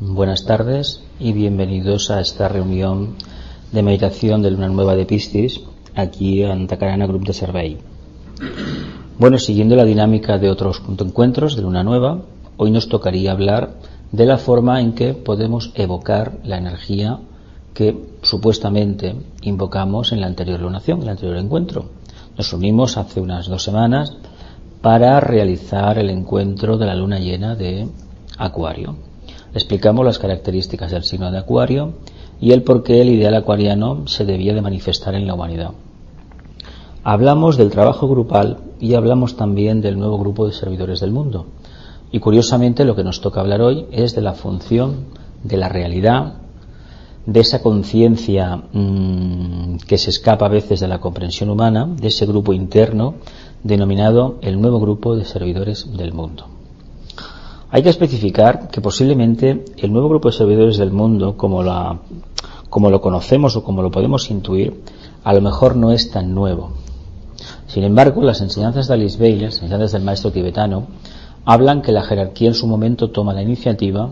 Buenas tardes y bienvenidos a esta reunión de meditación de Luna Nueva de Piscis aquí en Tacarana Group de Servei. Bueno, siguiendo la dinámica de otros encuentros de Luna Nueva, hoy nos tocaría hablar de la forma en que podemos evocar la energía que supuestamente invocamos en la anterior lunación, en el anterior encuentro. Nos unimos hace unas dos semanas para realizar el encuentro de la luna llena de Acuario explicamos las características del signo de Acuario y el por qué el ideal acuariano se debía de manifestar en la humanidad. Hablamos del trabajo grupal y hablamos también del nuevo grupo de servidores del mundo. Y curiosamente lo que nos toca hablar hoy es de la función de la realidad, de esa conciencia mm, que se escapa a veces de la comprensión humana, de ese grupo interno denominado el nuevo grupo de servidores del mundo. Hay que especificar que posiblemente el nuevo grupo de servidores del mundo, como, la, como lo conocemos o como lo podemos intuir, a lo mejor no es tan nuevo. Sin embargo, las enseñanzas de Alice Bailey, las enseñanzas del maestro tibetano, hablan que la jerarquía en su momento toma la iniciativa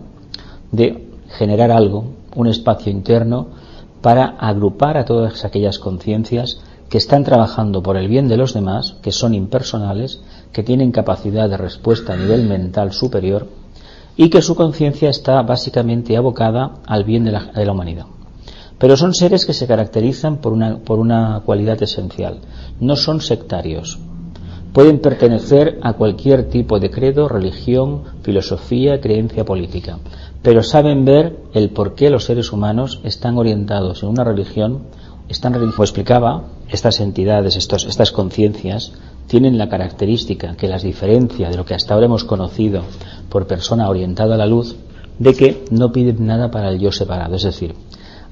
de generar algo, un espacio interno, para agrupar a todas aquellas conciencias que están trabajando por el bien de los demás, que son impersonales, que tienen capacidad de respuesta a nivel mental superior y que su conciencia está básicamente abocada al bien de la, humanidad. Pero son seres que se caracterizan por una, por una cualidad esencial. No son sectarios. Pueden pertenecer a cualquier tipo de credo, religión, filosofía, creencia política. Pero saben ver el por qué los seres humanos están orientados en una religión están, como explicaba, estas entidades, estos, estas conciencias, tienen la característica que las diferencia de lo que hasta ahora hemos conocido por persona orientada a la luz, de que no piden nada para el yo separado. Es decir,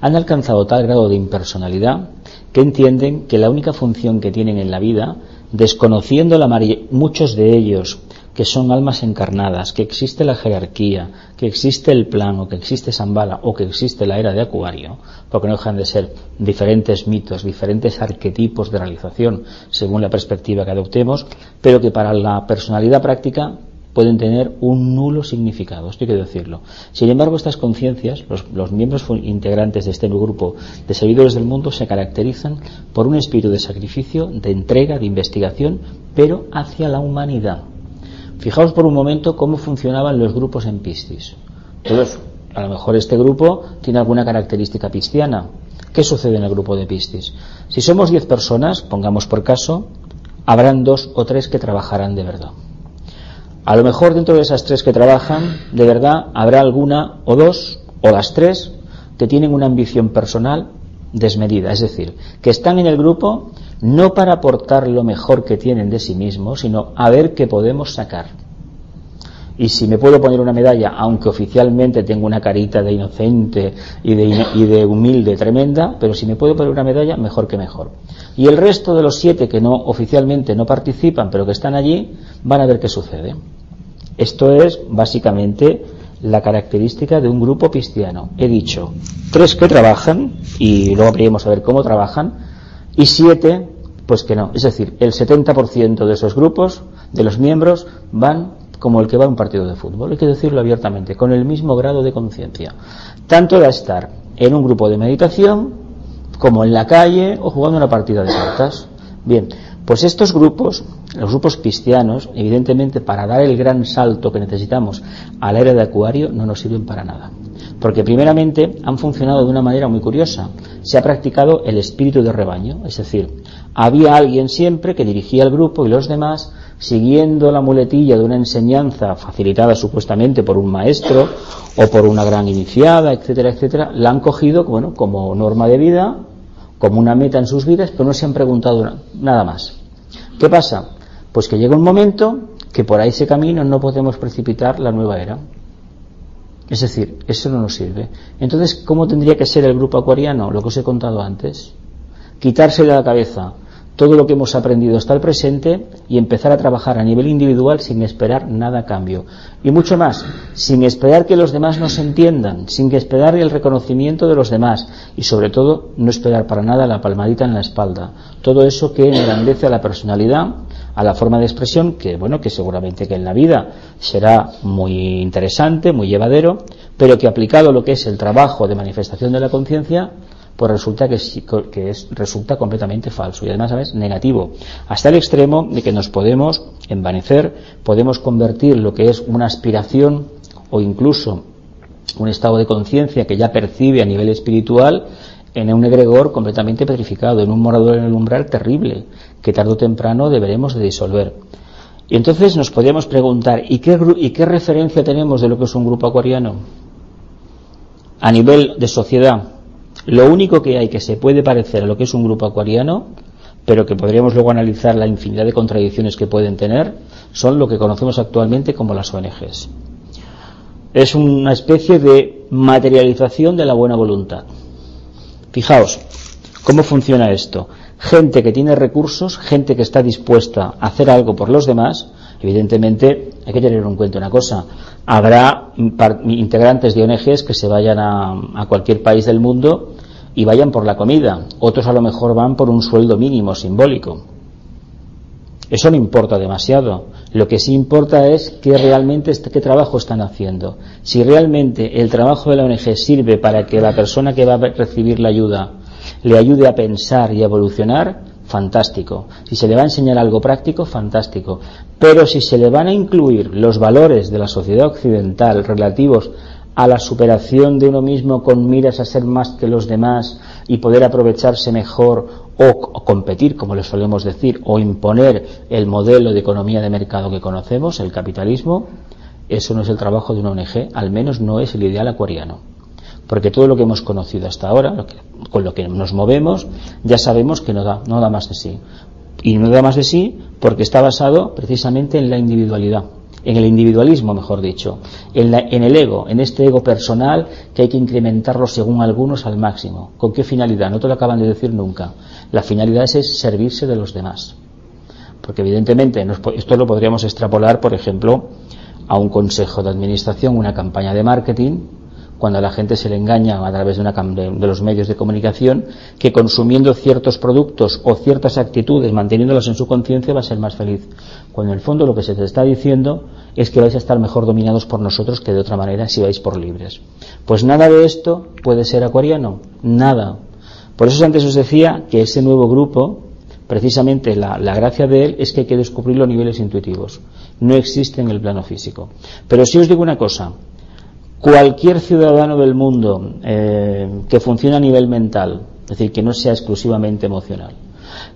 han alcanzado tal grado de impersonalidad que entienden que la única función que tienen en la vida, desconociendo la muchos de ellos que son almas encarnadas, que existe la jerarquía, que existe el plano, que existe Zambala o que existe la era de Acuario, porque no dejan de ser diferentes mitos, diferentes arquetipos de realización según la perspectiva que adoptemos, pero que para la personalidad práctica pueden tener un nulo significado, esto hay que decirlo. Sin embargo, estas conciencias, los, los, miembros integrantes de este grupo de servidores del mundo, se caracterizan por un espíritu de sacrificio, de entrega, de investigación, pero hacia la humanidad. Fijaos por un momento cómo funcionaban los grupos en Piscis. A lo mejor este grupo tiene alguna característica pisciana. ¿Qué sucede en el grupo de Piscis? Si somos 10 personas, pongamos por caso, habrán dos o tres que trabajarán de verdad. A lo mejor dentro de esas tres que trabajan, de verdad, habrá alguna o dos o las tres que tienen una ambición personal desmedida, es decir, que están en el grupo no para aportar lo mejor que tienen de sí mismos, sino a ver qué podemos sacar. Y si me puedo poner una medalla, aunque oficialmente tengo una carita de inocente y de, y de humilde tremenda, pero si me puedo poner una medalla, mejor que mejor. Y el resto de los siete que no oficialmente no participan, pero que están allí, van a ver qué sucede. Esto es básicamente la característica de un grupo cristiano. He dicho tres que trabajan, y luego habríamos a ver cómo trabajan, y siete, pues que no. Es decir, el 70% de esos grupos, de los miembros, van como el que va a un partido de fútbol, hay que decirlo abiertamente, con el mismo grado de conciencia. Tanto de estar en un grupo de meditación, como en la calle o jugando una partida de cartas. Bien, pues estos grupos, los grupos cristianos, evidentemente para dar el gran salto que necesitamos a la era de Acuario, no nos sirven para nada. Porque primeramente han funcionado de una manera muy curiosa. Se ha practicado el espíritu de rebaño, es decir, había alguien siempre que dirigía el grupo y los demás, siguiendo la muletilla de una enseñanza facilitada supuestamente por un maestro o por una gran iniciada, etcétera, etcétera, la han cogido bueno, como norma de vida, como una meta en sus vidas, pero no se han preguntado nada más. ¿Qué pasa? Pues que llega un momento que por ahí ese camino no podemos precipitar la nueva era. Es decir, eso no nos sirve. Entonces, ¿cómo tendría que ser el grupo acuariano? Lo que os he contado antes. Quitarse de la cabeza todo lo que hemos aprendido hasta el presente y empezar a trabajar a nivel individual sin esperar nada a cambio. Y mucho más, sin esperar que los demás nos entiendan, sin esperar el reconocimiento de los demás y sobre todo no esperar para nada la palmadita en la espalda. Todo eso que engrandece a la personalidad, a la forma de expresión, que bueno, que seguramente que en la vida será muy interesante, muy llevadero, pero que aplicado lo que es el trabajo de manifestación de la conciencia, pues resulta que, que es, resulta completamente falso y además es negativo, hasta el extremo de que nos podemos envanecer, podemos convertir lo que es una aspiración o incluso un estado de conciencia que ya percibe a nivel espiritual en un egregor completamente petrificado, en un morador en el umbral terrible, que tarde o temprano deberemos de disolver. Y entonces nos podríamos preguntar, ¿y qué, ¿y qué referencia tenemos de lo que es un grupo acuariano? A nivel de sociedad, lo único que hay que se puede parecer a lo que es un grupo acuariano, pero que podríamos luego analizar la infinidad de contradicciones que pueden tener, son lo que conocemos actualmente como las ONGs. Es una especie de materialización de la buena voluntad. Fijaos, ¿cómo funciona esto? Gente que tiene recursos, gente que está dispuesta a hacer algo por los demás, evidentemente hay que tener en cuenta una cosa, habrá integrantes de ONGs que se vayan a, cualquier país del mundo y vayan por la comida. Otros a lo mejor van por un sueldo mínimo simbólico. Eso no importa demasiado. Lo que sí importa es qué realmente qué trabajo están haciendo. Si realmente el trabajo de la ONG sirve para que la persona que va a recibir la ayuda le ayude a pensar y a evolucionar, fantástico. Si se le va a enseñar algo práctico, fantástico. Pero si se le van a incluir los valores de la sociedad occidental relativos a la superación de uno mismo con miras a ser más que los demás y poder aprovecharse mejor o, competir, como le solemos decir, o imponer el modelo de economía de mercado que conocemos, el capitalismo, eso no es el trabajo de una ONG, al menos no es el ideal acuariano. Porque todo lo que hemos conocido hasta ahora, con lo que nos movemos, ya sabemos que no da, no da más de sí. Y no da más de sí porque está basado precisamente en la individualidad en el individualismo, mejor dicho, en, el ego, en este ego personal que hay que incrementarlo según algunos al máximo. ¿Con qué finalidad? No te lo acaban de decir nunca. La finalidad es, servirse de los demás. Porque evidentemente esto lo podríamos extrapolar, por ejemplo, a un consejo de administración, una campaña de marketing, cuando a la gente se le engaña a través de, una, de, los medios de comunicación que consumiendo ciertos productos o ciertas actitudes, manteniéndolas en su conciencia, va a ser más feliz. Cuando en el fondo lo que se te está diciendo es que vais a estar mejor dominados por nosotros que de otra manera si vais por libres. Pues nada de esto puede ser acuariano, nada. Por eso antes os decía que ese nuevo grupo, precisamente la, gracia de él es que hay que descubrirlo a niveles intuitivos. No existe en el plano físico. Pero si os digo una cosa, cualquier ciudadano del mundo eh, que funcione a nivel mental, es decir, que no sea exclusivamente emocional,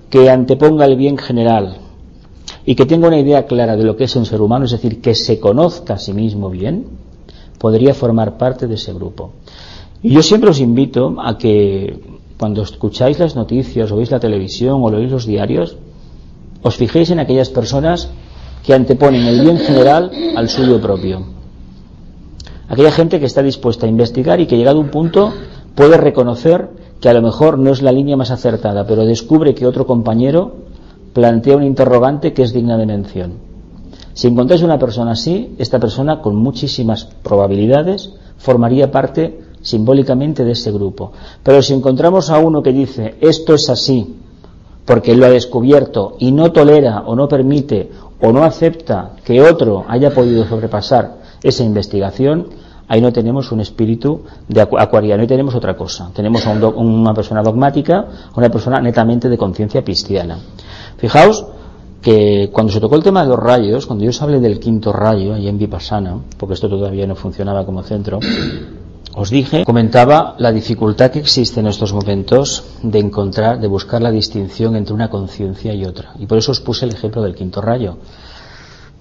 que anteponga el bien general y que tenga una idea clara de lo que es un ser humano, es decir, que se conozca a sí mismo bien, podría formar parte de ese grupo. Y yo siempre os invito a que cuando escucháis las noticias, oís la televisión o oís los diarios, os fijéis en aquellas personas que anteponen el bien general al suyo propio Aquella gente que está dispuesta a investigar y que llegado a un punto puede reconocer que a lo mejor no es la línea más acertada, pero descubre que otro compañero plantea un interrogante que es digna de mención. Si encontráis una persona así, esta persona con muchísimas probabilidades formaría parte simbólicamente de ese grupo. Pero si encontramos a uno que dice esto es así, porque lo ha descubierto y no tolera o no permite o no acepta que otro haya podido sobrepasar esa investigación, ahí no tenemos un espíritu de acuariano, ahí tenemos otra cosa. Tenemos a una persona dogmática, una persona netamente de conciencia cristiana. Fijaos que cuando se tocó el tema de los rayos, cuando yo os hablé del quinto rayo, ahí en Vipassana, porque esto todavía no funcionaba como centro, os dije, comentaba la dificultad que existe en estos momentos de encontrar, de buscar la distinción entre una conciencia y otra. Y por eso os puse el ejemplo del quinto rayo.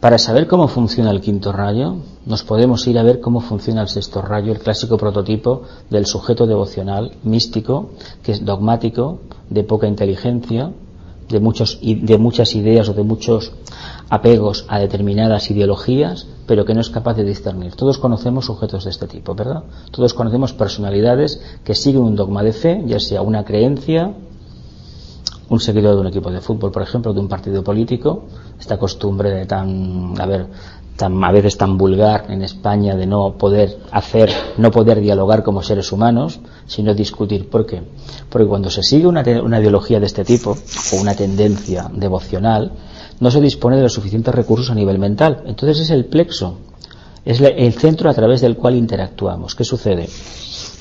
Para saber cómo funciona el quinto rayo, nos podemos ir a ver cómo funciona el sexto rayo, el clásico prototipo del sujeto devocional místico, que es dogmático, de poca inteligencia, de, muchos, de muchas ideas o de muchos apegos a determinadas ideologías, pero que no es capaz de discernir. Todos conocemos sujetos de este tipo, ¿verdad? Todos conocemos personalidades que siguen un dogma de fe, ya sea una creencia, un seguidor de un equipo de fútbol, por ejemplo, de un partido político, esta costumbre de tan, a ver, tan, a veces tan vulgar en España de no poder hacer, no poder dialogar como seres humanos, sino discutir. ¿Por qué? Porque cuando se sigue una, una ideología de este tipo, o una tendencia devocional, no se dispone de los suficientes recursos a nivel mental. Entonces es el plexo, Es el centro a través del cual interactuamos. ¿Qué sucede?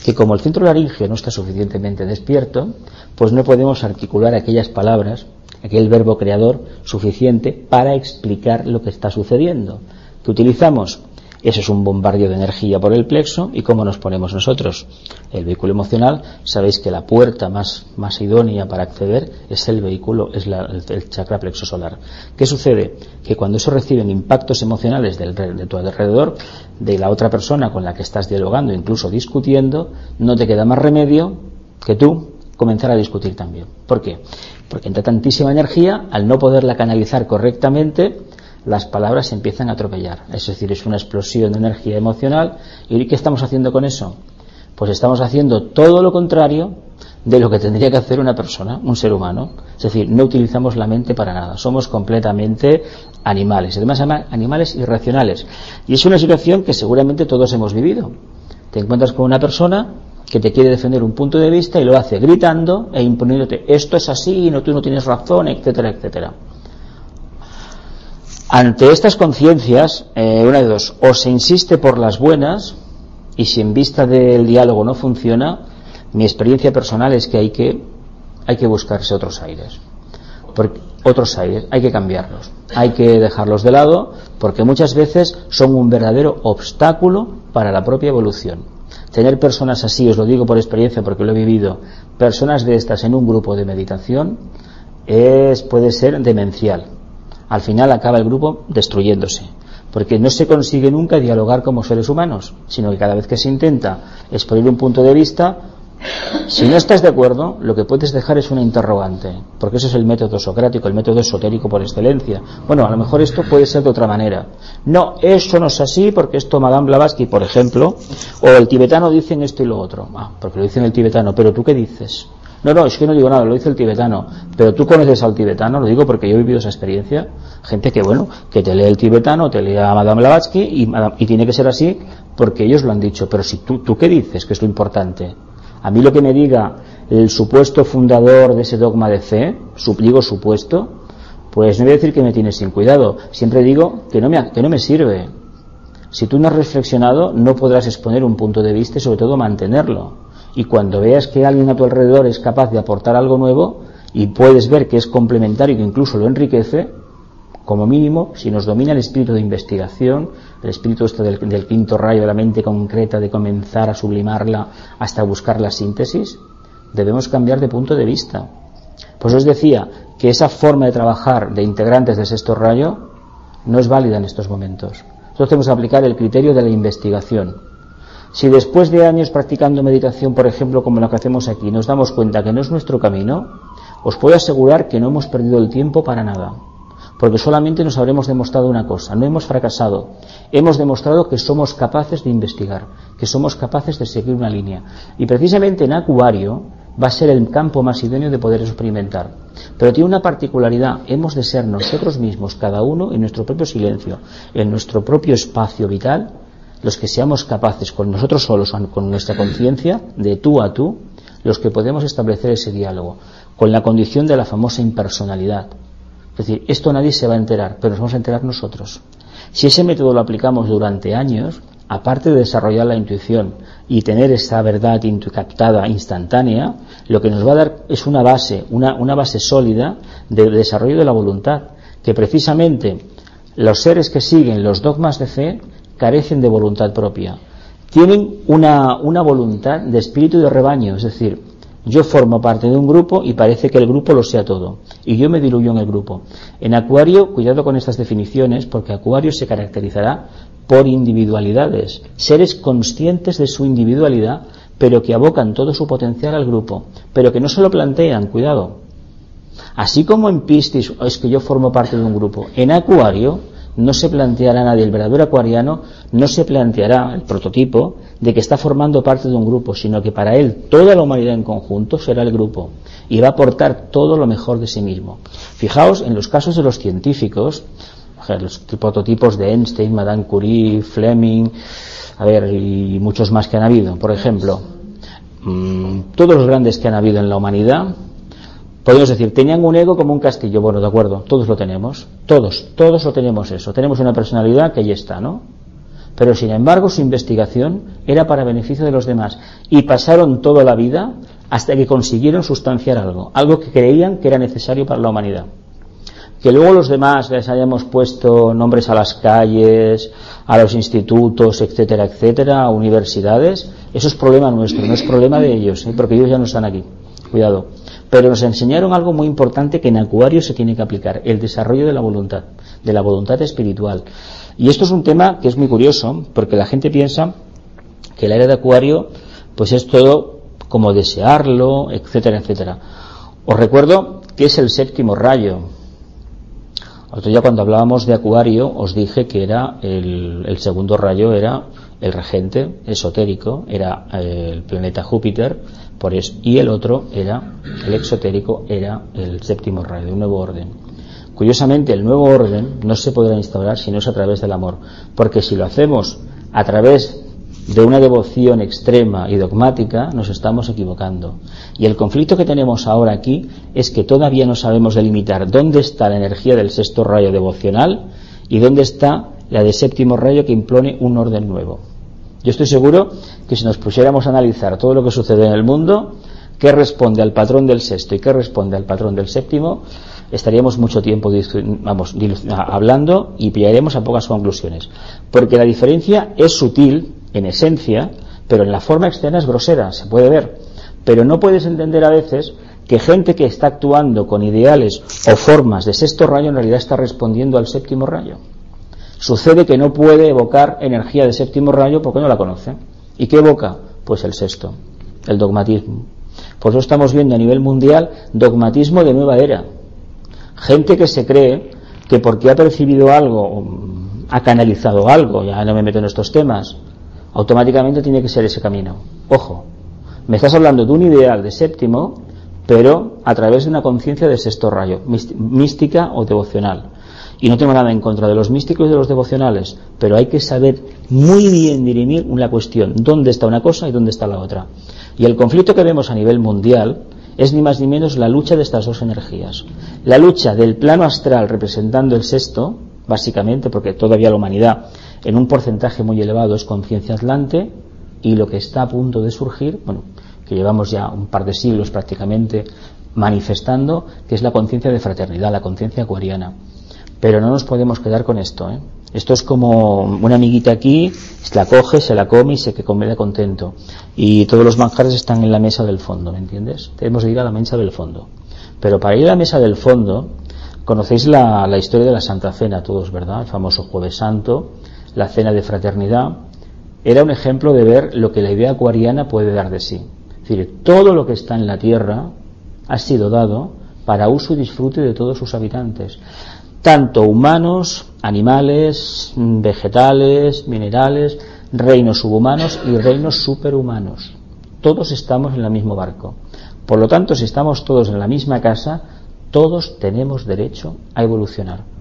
Que como el centro laringio no está suficientemente despierto, pues no podemos articular aquellas palabras, aquel verbo creador suficiente para explicar lo que está sucediendo. ¿Qué utilizamos? Eso es un bombardeo de energía por el plexo y cómo nos ponemos nosotros. El vehículo emocional, sabéis que la puerta más, más idónea para acceder es el vehículo, es el, chakra plexo solar. ¿Qué sucede? Que cuando eso reciben impactos emocionales del, de tu alrededor, de la otra persona con la que estás dialogando, incluso discutiendo, no te queda más remedio que tú comenzar a discutir también. ¿Por qué? Porque entra tantísima energía, al no poderla canalizar correctamente, las palabras se empiezan a atropellar. Es decir, es una explosión de energía emocional. ¿Y qué estamos haciendo con eso? Pues estamos haciendo todo lo contrario de lo que tendría que hacer una persona, un ser humano. Es decir, no utilizamos la mente para nada. Somos completamente animales. Además, animales irracionales. Y es una situación que seguramente todos hemos vivido. Te encuentras con una persona que te quiere defender un punto de vista y lo hace gritando e imponiéndote esto es así, no tú no tienes razón, etcétera, etcétera. Ante estas conciencias, eh, una de dos, o se insiste por las buenas, y si en vista del diálogo no funciona, mi experiencia personal es que hay que, hay que buscarse otros aires. Porque, otros aires, hay que cambiarlos, hay que dejarlos de lado, porque muchas veces son un verdadero obstáculo para la propia evolución. Tener personas así, os lo digo por experiencia porque lo he vivido, personas de estas en un grupo de meditación, es, puede ser demencial al final acaba el grupo destruyéndose. Porque no se consigue nunca dialogar como seres humanos, sino que cada vez que se intenta exponer un punto de vista, si no estás de acuerdo, lo que puedes dejar es una interrogante, porque eso es el método socrático, el método esotérico por excelencia. Bueno, a lo mejor esto puede ser de otra manera. No, eso no es así porque esto Madame Blavatsky, por ejemplo, o el tibetano dicen esto y lo otro. Ah, porque lo dicen el tibetano, pero tú qué dices? No, no, es que no digo nada, lo dice el tibetano. Pero tú conoces al tibetano, lo digo porque yo he vivido esa experiencia. Gente que, bueno, que te lee el tibetano, te lee a Madame Blavatsky y, tiene que ser así porque ellos lo han dicho. Pero si tú, ¿tú qué dices? Que es lo importante. A mí lo que me diga el supuesto fundador de ese dogma de fe, digo supuesto, pues no voy a decir que me tienes sin cuidado. Siempre digo que no me, que no me sirve. Si tú no has reflexionado, no podrás exponer un punto de vista y sobre todo mantenerlo y cuando veas que alguien a tu alrededor es capaz de aportar algo nuevo y puedes ver que es complementario y que incluso lo enriquece, como mínimo, si nos domina el espíritu de investigación, el espíritu este del, del, quinto rayo de la mente concreta, de comenzar a sublimarla hasta buscar la síntesis, debemos cambiar de punto de vista. Pues os decía que esa forma de trabajar de integrantes del sexto rayo no es válida en estos momentos. Nosotros tenemos que aplicar el criterio de la investigación si después de años practicando meditación, por ejemplo, como lo que hacemos aquí, nos damos cuenta que no es nuestro camino, os puedo asegurar que no hemos perdido el tiempo para nada. Porque solamente nos habremos demostrado una cosa, no hemos fracasado. Hemos demostrado que somos capaces de investigar, que somos capaces de seguir una línea. Y precisamente en Acuario va a ser el campo más idóneo de poder experimentar. Pero tiene una particularidad, hemos de ser nosotros mismos, cada uno en nuestro propio silencio, en nuestro propio espacio vital, los que seamos capaces con nosotros solos, con nuestra conciencia, de tú a tú, los que podemos establecer ese diálogo, con la condición de la famosa impersonalidad. Es decir, esto nadie se va a enterar, pero nos vamos a enterar nosotros. Si ese método lo aplicamos durante años, aparte de desarrollar la intuición y tener esa verdad captada instantánea, lo que nos va a dar es una base, una, una base sólida de desarrollo de la voluntad, que precisamente los seres que siguen los dogmas de fe carecen de voluntad propia. Tienen una, una voluntad de espíritu de rebaño, es decir, yo formo parte de un grupo y parece que el grupo lo sea todo. Y yo me diluyo en el grupo. En Acuario, cuidado con estas definiciones, porque Acuario se caracterizará por individualidades, seres conscientes de su individualidad, pero que abocan todo su potencial al grupo, pero que no se lo plantean, cuidado. Así como en Piscis es que yo formo parte de un grupo, en Acuario no se planteará nadie, el verdadero acuariano no se planteará el prototipo de que está formando parte de un grupo, sino que para él toda la humanidad en conjunto será el grupo y va a aportar todo lo mejor de sí mismo. Fijaos en los casos de los científicos, los prototipos de Einstein, Madame Curie, Fleming, a ver, y muchos más que han habido. Por ejemplo, mm, todos los grandes que han habido en la humanidad Podemos decir, tenían un ego como un castillo. Bueno, de acuerdo, todos lo tenemos. Todos, todos lo tenemos eso. Tenemos una personalidad que ahí está, ¿no? pero sin embargo su investigación era para beneficio de los demás y pasaron toda la vida hasta que consiguieron sustanciar algo, algo que creían que era necesario para la humanidad. Que luego los demás les hayamos puesto nombres a las calles, a los institutos, etcétera, etcétera, a universidades, eso es problema nuestro, no es problema de ellos, ¿eh? porque ellos ya no están aquí. Cuidado. Pero nos enseñaron algo muy importante que en Acuario se tiene que aplicar, el desarrollo de la voluntad, de la voluntad espiritual. Y esto es un tema que es muy curioso, porque la gente piensa que el área de Acuario, pues es todo como desearlo, etcétera, etcétera. Os recuerdo que es el séptimo rayo. Otro día cuando hablábamos de Acuario os dije que era el, el segundo rayo era el regente esotérico, era eh, el planeta Júpiter, y el otro era, el exotérico, era el séptimo rayo, un nuevo orden. Curiosamente, el nuevo orden no se podrá instaurar si no es a través del amor, porque si lo hacemos a través de una devoción extrema y dogmática, nos estamos equivocando. Y el conflicto que tenemos ahora aquí es que todavía no sabemos delimitar dónde está la energía del sexto rayo devocional y dónde está la de séptimo rayo que impone un orden nuevo. Yo estoy seguro que si nos pusiéramos a analizar todo lo que sucede en el mundo, qué responde al patrón del sexto y qué responde al patrón del séptimo, estaríamos mucho tiempo hablando y pillaremos a pocas conclusiones. Porque la diferencia es sutil en esencia, pero en la forma externa es grosera, se puede ver. Pero no puedes entender a veces que gente que está actuando con ideales o formas de sexto rayo en realidad está respondiendo al séptimo rayo. Sucede que no puede evocar energía de séptimo rayo porque no la conoce. ¿Y qué evoca? Pues el sexto, el dogmatismo. Por eso estamos viendo a nivel mundial dogmatismo de nueva era. Gente que se cree que porque ha percibido algo, ha canalizado algo, ya no me meto en estos temas, automáticamente tiene que ser ese camino. Ojo, me estás hablando de un ideal de séptimo, pero a través de una conciencia de sexto rayo, mística o devocional. Y no tengo nada en contra de los místicos y de los devocionales, pero hay que saber muy bien dirimir una cuestión, dónde está una cosa y dónde está la otra. Y el conflicto que vemos a nivel mundial es ni más ni menos la lucha de estas dos energías. La lucha del plano astral representando el sexto, básicamente, porque todavía la humanidad en un porcentaje muy elevado es conciencia atlante, y lo que está a punto de surgir, bueno, que llevamos ya un par de siglos prácticamente manifestando, que es la conciencia de fraternidad, la conciencia acuariana. Pero no nos podemos quedar con esto. ¿eh? Esto es como una amiguita aquí, se la coge, se la come y se que come contento. Y todos los manjares están en la mesa del fondo, ¿me entiendes? Tenemos que ir a la mesa del fondo. Pero para ir a la mesa del fondo, conocéis la, la historia de la Santa Cena, todos, ¿verdad? El famoso Jueves Santo, la cena de fraternidad. Era un ejemplo de ver lo que la idea acuariana puede dar de sí. Es decir, todo lo que está en la tierra ha sido dado para uso y disfrute de todos sus habitantes tanto humanos, animales, vegetales, minerales, reinos subhumanos y reinos superhumanos. Todos estamos en el mismo barco. Por lo tanto, si estamos todos en la misma casa, todos tenemos derecho a evolucionar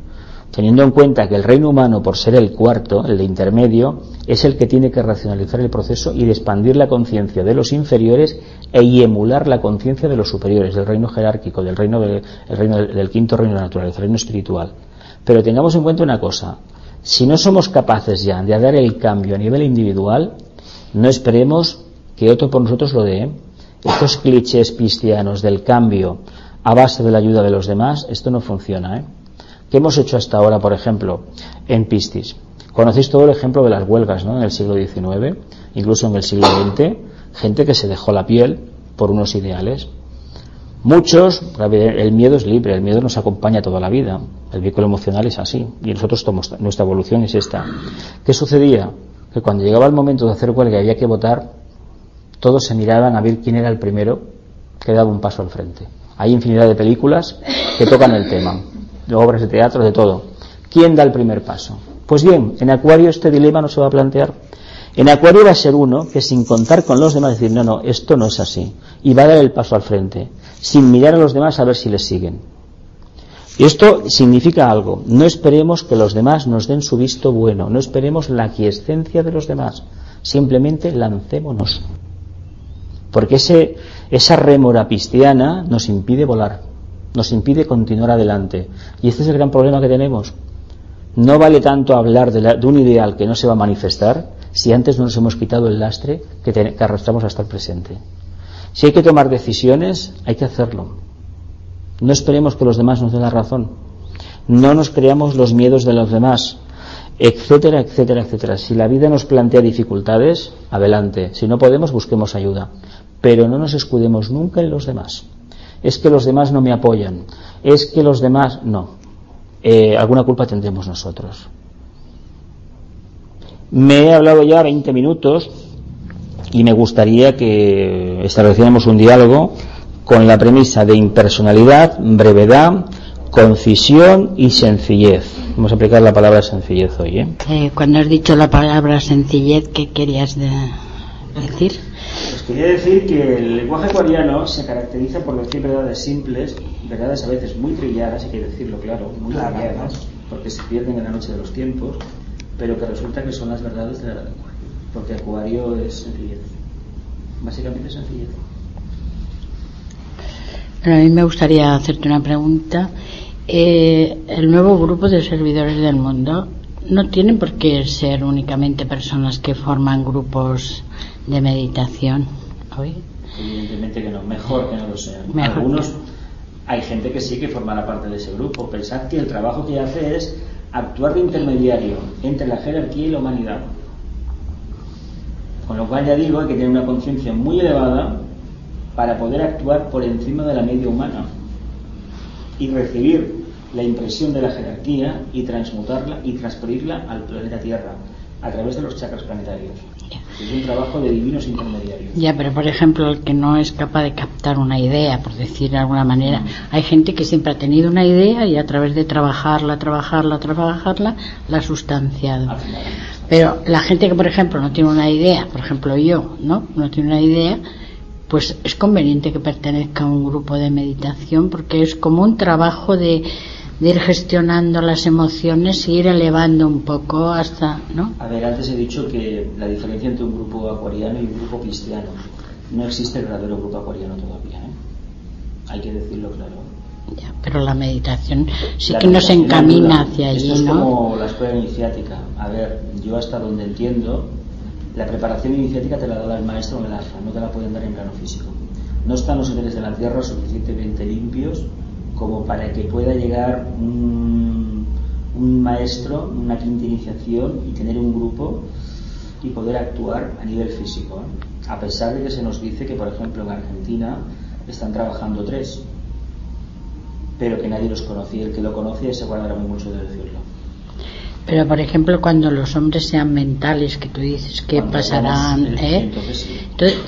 teniendo en cuenta que el reino humano, por ser el cuarto, el de intermedio, es el que tiene que racionalizar el proceso y expandir la conciencia de los inferiores e emular la conciencia de los superiores, del reino jerárquico, del reino, reino del, quinto reino natural, el reino espiritual. Pero tengamos en cuenta una cosa, si no somos capaces ya de dar el cambio a nivel individual, no esperemos que otro por nosotros lo dé. Estos clichés cristianos del cambio a base de la ayuda de los demás, esto no funciona. ¿eh? ¿Qué hemos hecho hasta ahora, por ejemplo, en Pistis? Conocéis todo el ejemplo de las huelgas ¿no? en el siglo XIX, incluso en el siglo XX, gente que se dejó la piel por unos ideales. Muchos, el miedo es libre, el miedo nos acompaña toda la vida, el vehículo emocional es así, y nosotros nuestra evolución es esta. ¿Qué sucedía? Que cuando llegaba el momento de hacer huelga y había que votar, todos se miraban a ver quién era el primero que daba un paso al frente. Hay infinidad de películas que tocan el tema de obras de teatro, de todo. ¿Quién da el primer paso? Pues bien, en Acuario este dilema no se va a plantear. En Acuario va a ser uno que sin contar con los demás decir, no, no, esto no es así. Y va a dar el paso al frente, sin mirar a los demás a ver si les siguen. Y esto significa algo. No esperemos que los demás nos den su visto bueno, no esperemos la aquiescencia de los demás. Simplemente lancémonos. Porque ese, esa rémora pistiana nos impide volar nos impide continuar adelante. Y este es el gran problema que tenemos. No vale tanto hablar de, un ideal que no se va a manifestar si antes no nos hemos quitado el lastre que, que arrastramos hasta el presente. Si hay que tomar decisiones, hay que hacerlo. No esperemos que los demás nos den la razón. No nos creamos los miedos de los demás, etcétera, etcétera, etcétera. Si la vida nos plantea dificultades, adelante. Si no podemos, busquemos ayuda. Pero no nos escudemos nunca en los demás. Es que los demás no me apoyan. Es que los demás no. Eh, alguna culpa tendremos nosotros. Me he hablado ya 20 minutos y me gustaría que estableciéramos un diálogo con la premisa de impersonalidad, brevedad, concisión y sencillez. Vamos a aplicar la palabra sencillez hoy. ¿eh? Eh, cuando has dicho la palabra sencillez, ¿qué querías decir? Quería decir que el lenguaje coreano se caracteriza por decir verdades simples, verdades a veces muy trilladas, hay que decirlo claro, muy trilladas, porque se pierden en la noche de los tiempos, pero que resulta que son las verdades de la lengua, porque Acuario es sencillez, básicamente sencillez. A mí me gustaría hacerte una pregunta. Eh, el nuevo grupo de servidores del mundo no tienen por qué ser únicamente personas que forman grupos de meditación. Evidentemente que no, mejor que no lo sean. Algunos, hay gente que sí que formará parte de ese grupo. Pensad que el trabajo que hace es actuar de intermediario entre la jerarquía y la humanidad. Con lo cual ya digo, hay que tener una conciencia muy elevada para poder actuar por encima de la media humana y recibir la impresión de la jerarquía y transmutarla y transferirla al planeta Tierra a través de los chakras planetarios. Es un trabajo de divinos intermediarios. Ya, pero por ejemplo, el que no es capaz de captar una idea, por decir de alguna manera, hay gente que siempre ha tenido una idea y a través de trabajarla, trabajarla, trabajarla, la ha sustanciado. Pero la gente que, por ejemplo, no tiene una idea, por ejemplo yo, ¿no? No tiene una idea, pues es conveniente que pertenezca a un grupo de meditación porque es como un trabajo de, ir gestionando las emociones y ir elevando un poco hasta, ¿no? A ver, antes he dicho que la diferencia entre un grupo acuariano y un grupo cristiano. No existe el verdadero grupo acuariano todavía, ¿eh? Hay que decirlo claro. Ya, pero la meditación sí que nos encamina hacia allí, Esto es como la escuela iniciática. A ver, yo hasta donde entiendo, la preparación iniciática te la da el maestro en el alfa, no te la pueden dar en plano físico. No están los seres de la Tierra suficientemente limpios como para que pueda llegar un, maestro, una quinta iniciación y tener un grupo y poder actuar a nivel físico. ¿eh? A pesar de que se nos dice que, por ejemplo, en Argentina están trabajando tres, pero que nadie los conoce y el que lo conoce se guardará muy mucho de decirlo. Pero, por ejemplo, cuando los hombres sean mentales, que tú dices que pasarán, ¿eh? Entonces,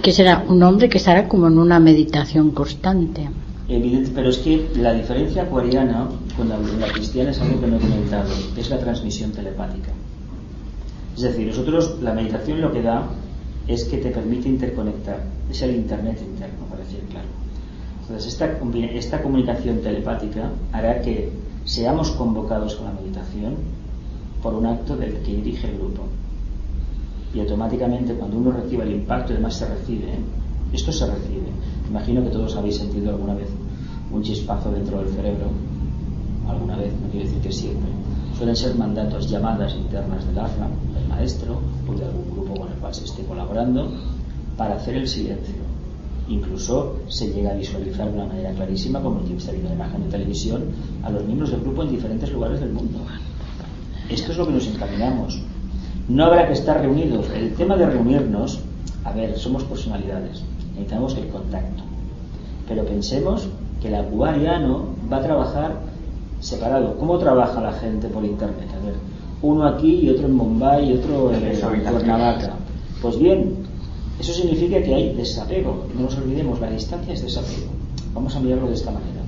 ¿qué será? Un hombre que estará como en una meditación constante. Evidente, pero es que la diferencia acuariana con la, cristiana es algo que no he comentado, es la transmisión telepática. Es decir, nosotros la meditación lo que da es que te permite interconectar, es el Internet interno, para decir claro. Entonces, esta, esta comunicación telepática hará que seamos convocados con la meditación por un acto del que dirige el grupo. Y automáticamente cuando uno recibe el impacto, además se recibe, ¿eh? Esto se recibe. Imagino que todos habéis sentido alguna vez un chispazo dentro del cerebro, alguna vez, no quiero decir que siempre. Suelen ser mandatos, llamadas internas del alma, del maestro o de algún grupo con el cual se esté colaborando para hacer el silencio. Incluso se llega a visualizar de una manera clarísima, como que está viendo la imagen de televisión, a los miembros del grupo en diferentes lugares del mundo. Esto es lo que nos encaminamos. No habrá que estar reunidos. El tema de reunirnos, a ver, somos personalidades, necesitamos el contacto. Pero pensemos que el acuariano va a trabajar separado. ¿Cómo trabaja la gente por internet? A ver, uno aquí y otro en Bombay y otro en Cuernavaca. Pues bien, eso significa que hay desapego. No nos olvidemos, la distancia es desapego. Vamos a mirarlo de esta manera.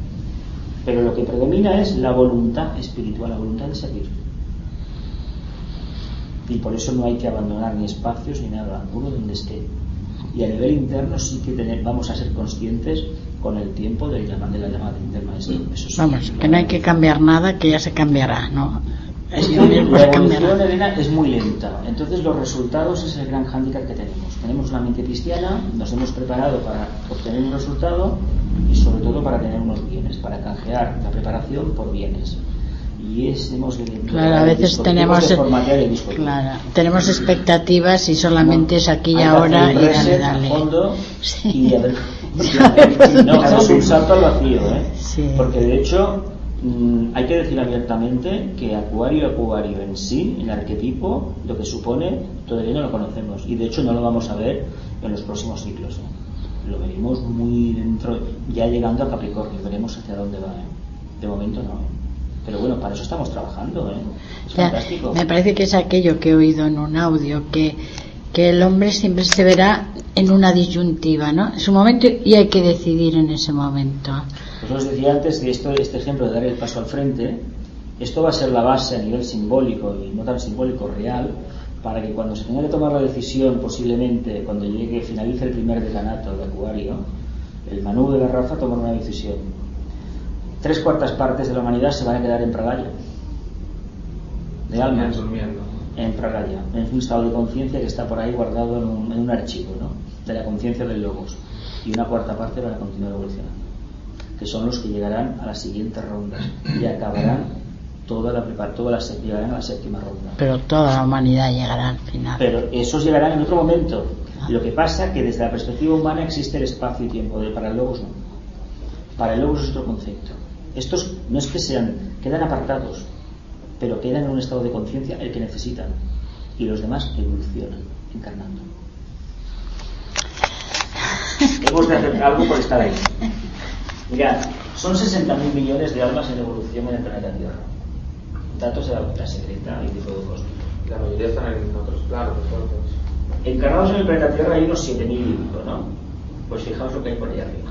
Pero lo que predomina es la voluntad espiritual, la voluntad de servir y por eso no hay que abandonar ni espacios ni nada, uno donde esté. Y a nivel interno sí que tener, vamos a ser conscientes con el tiempo de la llamada interna. Eso vamos, que no hay que cambiar nada, que ya se cambiará, ¿no? Es la evolución, Elena, es muy lenta. Entonces los resultados es el gran hándicap que tenemos. Tenemos una mente cristiana, nos hemos preparado para obtener un resultado y sobre todo para tener unos bienes, para canjear la preparación por bienes. Y es, hemos de, Claro, a veces tenemos, claro, tenemos expectativas y solamente es aquí y ahora y dale, dale. Fondo y a ver, no, es un salto al vacío, ¿eh? Sí. Porque de hecho mm, hay que decir abiertamente que Acuario Acuario en sí, el arquetipo, lo que supone, todavía no lo conocemos y de hecho no lo vamos a ver en los próximos ciclos. ¿eh? Lo veremos muy dentro, ya llegando a Capricornio, veremos hacia dónde va. ¿eh? De momento no. Pero bueno, para eso estamos trabajando. ¿eh? Es fantástico. me parece que es aquello que he oído en un audio, que, que el hombre siempre se verá en una disyuntiva, ¿no? En su momento y hay que decidir en ese momento. Pues os decía antes que esto, este ejemplo de dar el paso al frente, esto va a ser la base a nivel simbólico y no tan simbólico real, para que cuando se tenga que tomar la decisión, posiblemente cuando llegue, finalice el primer decanato de Acuario, el Manú de la raza tomar una decisión. Tres cuartas partes de la humanidad se van a quedar en Pragaya, de almas, durmiendo. en Pragaya, en un estado de conciencia que está por ahí guardado en un, en un archivo, ¿no? de la conciencia del logos. Y una cuarta parte van a continuar evolucionando que son los que llegarán a la siguiente ronda y acabarán toda la prepar- toda la sé- llegarán a la séptima ronda. Pero toda la humanidad llegará al final. Pero esos llegarán en otro momento. Lo que pasa que desde la perspectiva humana existe el espacio y tiempo, de- para el logos no. Para el logos es otro concepto. Estos no es que sean, quedan apartados, pero quedan en un estado de conciencia el que necesitan. Y los demás evolucionan, encarnando. Hemos de hacer algo por estar ahí. Mirad, son 60.000 millones de almas en evolución en el planeta Tierra. Datos de la boca secreta y tipo de cosmos. La mayoría están en otros planos. Encarnados en el planeta Tierra hay unos 7.000 y pico, ¿no? Pues fijaos lo que hay por ahí arriba.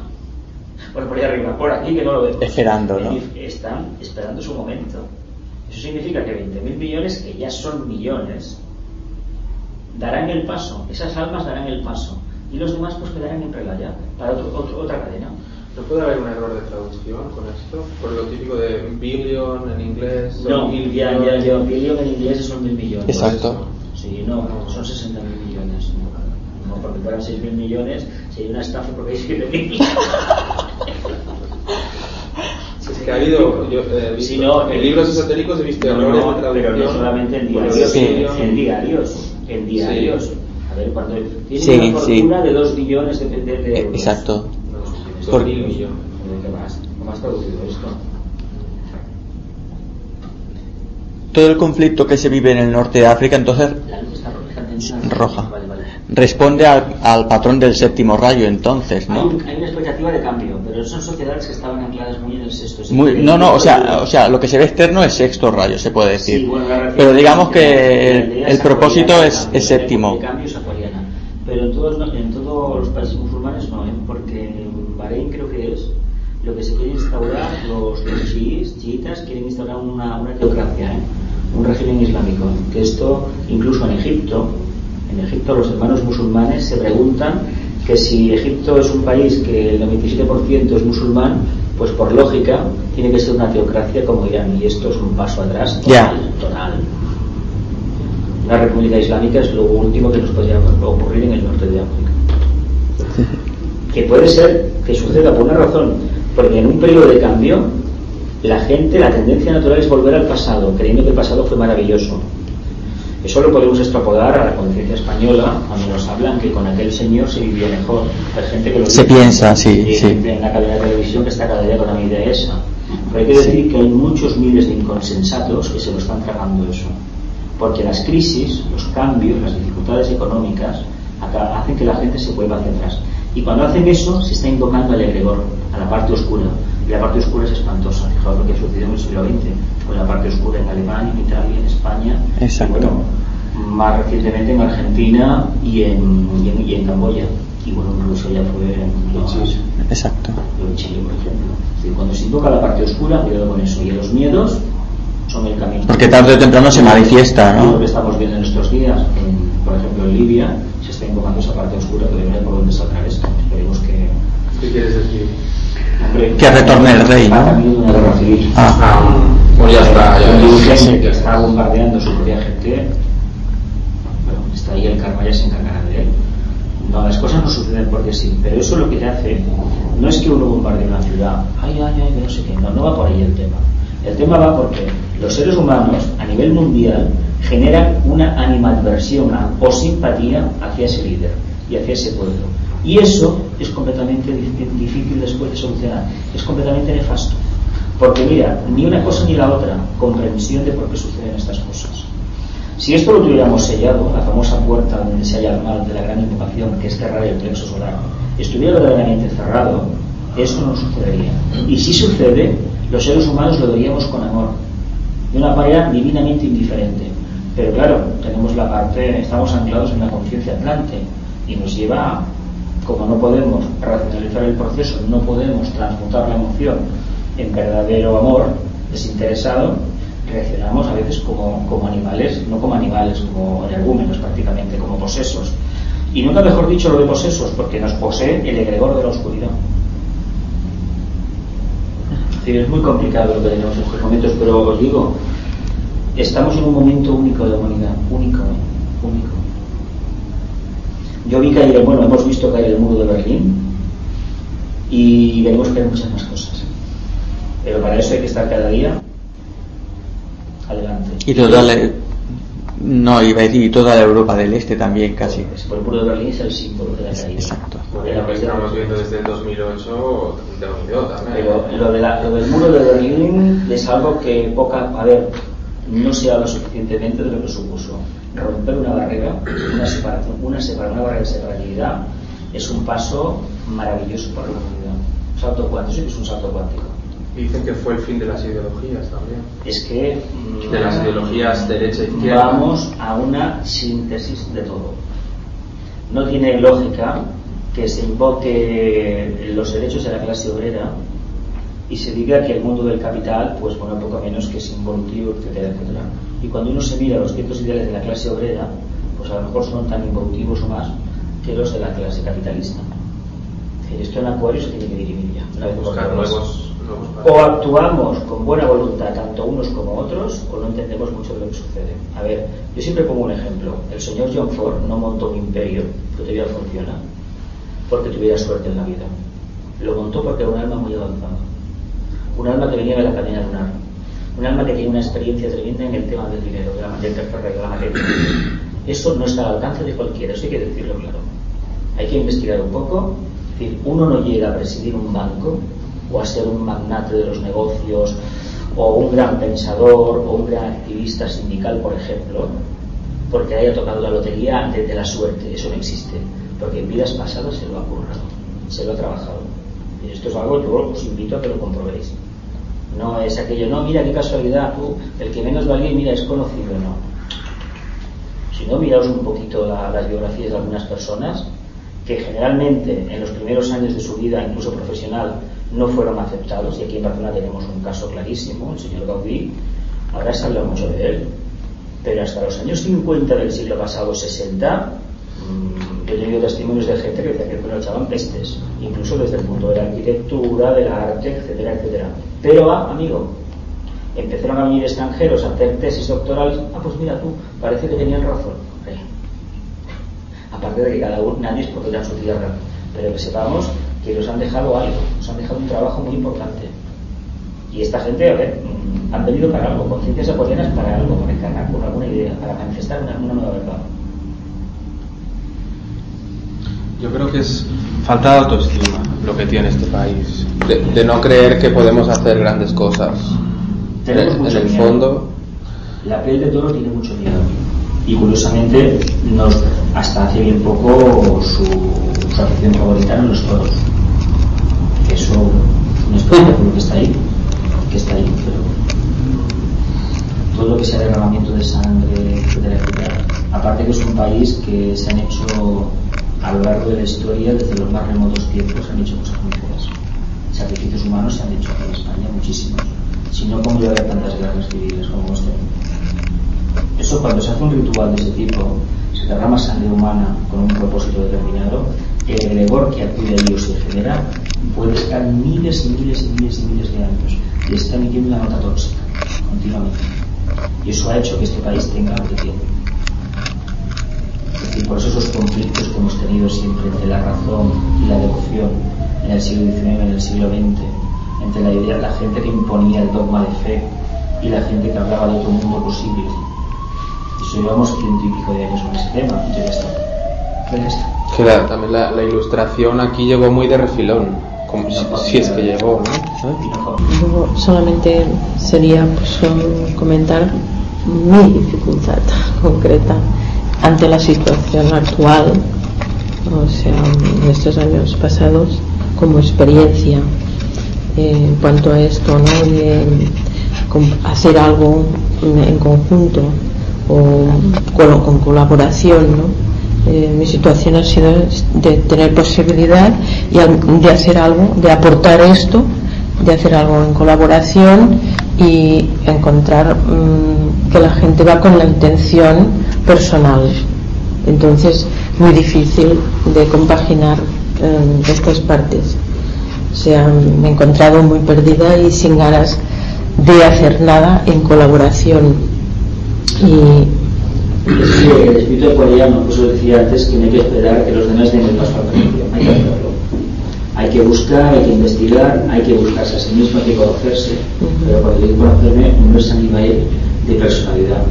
Bueno, por ahí arriba, por aquí que no lo vemos. Esperando, ¿no? Están esperando su momento. Eso significa que 20.000 millones, que ya son millones, darán el paso. Esas almas darán el paso. Y los demás pues quedarán en Prelaya para otro- otro- otra cadena. ¿No puede haber un error de traducción con esto? Por lo típico de billion en inglés. No, mil ya, ya, ya, billion en inglés son mil millones. Exacto. Sí, no, son 60 mil millones. No, porque fueran 6 mil millones sería una estafa porque hay 7 mil. Es que ha habido, yo eh, visto, Sí, no, en libros esotéricos he visto No, errores no, de traducción. pero no solamente en diarios, Sí. en diarios, en diarios. Sí. A ver, cuando tiene Sí, una fortuna sí. de 2 billones de, de, de Eh, euros. Exacto. No, Por- mil millones. ¿Qué más? ¿Cómo has traducido esto? Todo el conflicto que se vive en el norte de África, entonces, La luz está roja. Roja. Responde al, al patrón del séptimo rayo, entonces, Hay, ¿no? un- hay una expectativa de cambio, pero son sociedades que estaban ancladas muy en el sexto. Muy- no, no, o sea, o sea, lo que se ve externo es sexto rayo, se puede decir. Sí, bueno, Pero digamos que la el, el propósito es, cambio, es séptimo. El cambio es acuariana. Pero en todos, no- en todos los países musulmanes no, ¿eh? porque en Bahrein creo que es lo que se quiere instaurar, los, los chiitas quieren instaurar una, una teocracia, ¿eh? un régimen islámico. Que esto, incluso en Egipto, en Egipto los hermanos musulmanes se preguntan que si Egipto es un país que el 97% es musulmán, pues por lógica tiene que ser una teocracia como Irán. Y esto es un paso atrás total, total. Una república islámica es lo último que nos podría ocurrir en el norte de África. Que puede ser que suceda por una razón, porque en un periodo de cambio, la gente, la tendencia natural es volver al pasado, creyendo que el pasado fue maravilloso. Eso lo podemos extrapolar a la conciencia española, cuando nos hablan que con aquel señor se vivía mejor. Hay gente que lo Se piensa, sí, hay sí. en la cadena de televisión que está cada día con la idea esa. Pero hay que decir que hay muchos miles de inconsensatos que se lo están cargando eso. Porque las crisis, los cambios, las dificultades económicas hacen que la gente se vuelva hacia atrás. Y cuando hacen eso, se está invocando al egregor, a la parte oscura. Y la parte oscura es espantosa. Fijaos lo que sucedió en el siglo XX. Fue la parte oscura en Alemania, en Italia, en España. Exacto. Y bueno, más recientemente en Argentina y en, y en, y en Camboya. Y bueno, en Rusia ya fue en, no, Chile. Exacto. en Chile, por ejemplo. Es decir, cuando se invoca la parte oscura, cuidado con eso. Y los miedos son el camino. Porque tarde o temprano se manifiesta, Y Lo ¿no? que estamos viendo en estos días, en, por ejemplo en Libia, se está invocando esa parte oscura que veremos por dónde saldrá esto. Esperemos que. ¿Qué quieres decir? Que retorne el rey, ¿no? Ah, pues ya está. Ya, ya que está. bombardeando su propia gente, bueno, está ahí el karma, ya se encargará de él. No, las cosas no suceden porque sí, pero eso lo que te hace no es que uno bombardee una ciudad, ay, ay, ay, no sé qué, no, no va por ahí el tema. El tema va porque los seres humanos a nivel mundial generan una animadversión o simpatía hacia ese líder y hacia ese pueblo. Y eso es completamente difícil después de solucionar, es completamente nefasto. Porque mira, ni una cosa ni la otra, comprensión de por qué suceden estas cosas. Si esto lo tuviéramos sellado, la famosa puerta donde se halla el mal de la gran invocación, que es cerrar el plexo solar, estuviera verdaderamente cerrado, esto no sucedería. Y si sucede, los seres humanos lo veríamos con amor, de una manera divinamente indiferente. Pero claro, tenemos la parte, estamos anclados en la conciencia atlante y nos lleva, como no podemos racionalizar el proceso, no podemos transmutar la emoción en verdadero amor desinteresado, reaccionamos a veces como, como animales, no como animales, como energúmenos prácticamente, como posesos. Y nunca mejor dicho lo de posesos, porque nos posee el egregor de la oscuridad. Es muy complicado lo que tenemos en estos momentos, pero os digo, estamos en un momento único de humanidad, único, único. Yo vi caer, bueno, hemos visto caer el muro de Berlín y veremos que hay muchas más cosas. Pero para eso hay que estar cada día adelante. Y toda la, no, iba a decir, y toda la Europa del Este también casi. Por el muro de Berlín es el símbolo de la caída. Exacto. Lo que estamos viendo desde el 2008 de también. Pero lo, de la, lo del muro de Berlín es algo que poca, a ver, no se habla suficientemente de lo que supuso. Romper una barrera, una separación, una, separación, una barrera de separabilidad es un paso maravilloso para la humanidad. Un salto cuántico, es un salto cuántico. Dicen que fue el fin de las ideologías también. Es que. Mm, de las ideologías derecha e izquierda. Vamos a una síntesis de todo. No tiene lógica que se invoque los derechos de la clase obrera y se diga que el mundo del capital, pues bueno, poco menos que es involutivo, etcétera, etcétera. Y cuando uno se mira los ciertos ideales de la clase obrera, pues a lo mejor son tan involutivos o más que los de la clase capitalista. Esto en Acuario se tiene que dirimir ya. Una vez Buscar nuevos o actuamos con buena voluntad tanto unos como otros o no entendemos mucho de lo que sucede. A ver, yo siempre pongo un ejemplo. El señor John Ford no montó un imperio que todavía funciona porque tuviera suerte en la vida. Lo montó porque era un alma muy avanzada. Un alma que venía de la cadena lunar. Un alma que tiene una experiencia tremenda en el tema del dinero, de la, del tercer de la materia. Eso no está al alcance de cualquiera, eso hay que decirlo claro. Hay que investigar un poco. Es decir, uno no llega a presidir un banco o a ser un magnate de los negocios o un gran pensador o un gran activista sindical, por ejemplo, porque haya tocado la lotería de, la suerte. Eso no existe, porque en vidas pasadas se lo ha currado, se lo ha trabajado. Y esto es algo que os invito a que lo comprobéis. No es aquello, no, mira qué casualidad, tú, el que menos valía, mira, es conocido, no. Si no, miraos un poquito las biografías de algunas personas que generalmente en los primeros años de su vida, incluso profesional, no fueron aceptados, y aquí en Barcelona tenemos un caso clarísimo, el señor Gaudí, ahora se habla mucho de él, pero hasta los años 50 del siglo pasado, 60, mmm, yo he tenido testimonios de gente que decía que lo echaban pestes, incluso desde el punto de la arquitectura, del arte, etcétera, etcétera. Pero, ah, amigo, empezaron a venir extranjeros a hacer tesis doctorales, ah, pues mira tú, parece que tenían razón. Aparte de que cada uno, nadie es porque en su tierra, pero que sepamos que nos han dejado algo, nos han dejado un trabajo muy importante. Y esta gente, a ver, mm, han venido para algo, conciencias apoyanas para algo, para encarnar con alguna idea, para manifestar una, nueva verdad. Yo creo que es falta de autoestima lo que tiene este país, de, no creer que podemos hacer grandes cosas. Tenemos en, el fondo. La piel de toro tiene mucho miedo. Y curiosamente, nos, hasta hace bien poco su, su afición favorita eran los toros eso no es lo que está ahí, que está ahí, pero todo lo que sea derramamiento de sangre, etcétera, etcétera, aparte que es un país que se han hecho a lo largo de la historia, desde los más remotos tiempos, se han hecho cosas muy feas. Sacrificios humanos se han hecho en España, muchísimos. Si no, ¿cómo iba a haber tantas guerras civiles como este? Eso cuando se hace un ritual de ese tipo, se derrama sangre humana con un propósito determinado, el gregor que acude a ellos se genera puede estar miles y miles y miles y miles de años y está emitiendo una nota tóxica continuamente. Y eso ha hecho que este país tenga lo que tiene. Es decir, por eso esos conflictos que hemos tenido siempre entre la razón y la devoción en el siglo XIX, en el siglo XX, entre la idea, la gente que imponía el dogma de fe y la gente que hablaba de otro mundo posible. Eso llevamos ciento y pico de años con ese tema, y ya está. Ya está. La- también la, la ilustración aquí llegó muy de refilón, como si, si es que llegó, ¿no? Y fue- Luego solamente sería pues, comentar mi dificultad concreta ante la situación actual, o sea, en estos años pasados, como experiencia eh, en cuanto a esto, ¿no? Hacer algo en conjunto o con, con colaboración, ¿no? Eh, mi situación ha sido de tener posibilidad y de hacer algo, de aportar esto, de hacer algo en colaboración y encontrar mm, que la gente va con la intención personal. Entonces, muy difícil de compaginar eh, estas partes. O sea, me he encontrado muy perdida y sin ganas de hacer nada en colaboración. Y Sí, el espíritu acuariano, pues lo decía antes, que no hay que esperar que los demás den el paso al principio, hay que hacerlo. Hay que buscar, hay que investigar, hay que buscarse a sí mismo, hay que conocerse. Pero cuando digo conocerme, no es a nivel de personalidad,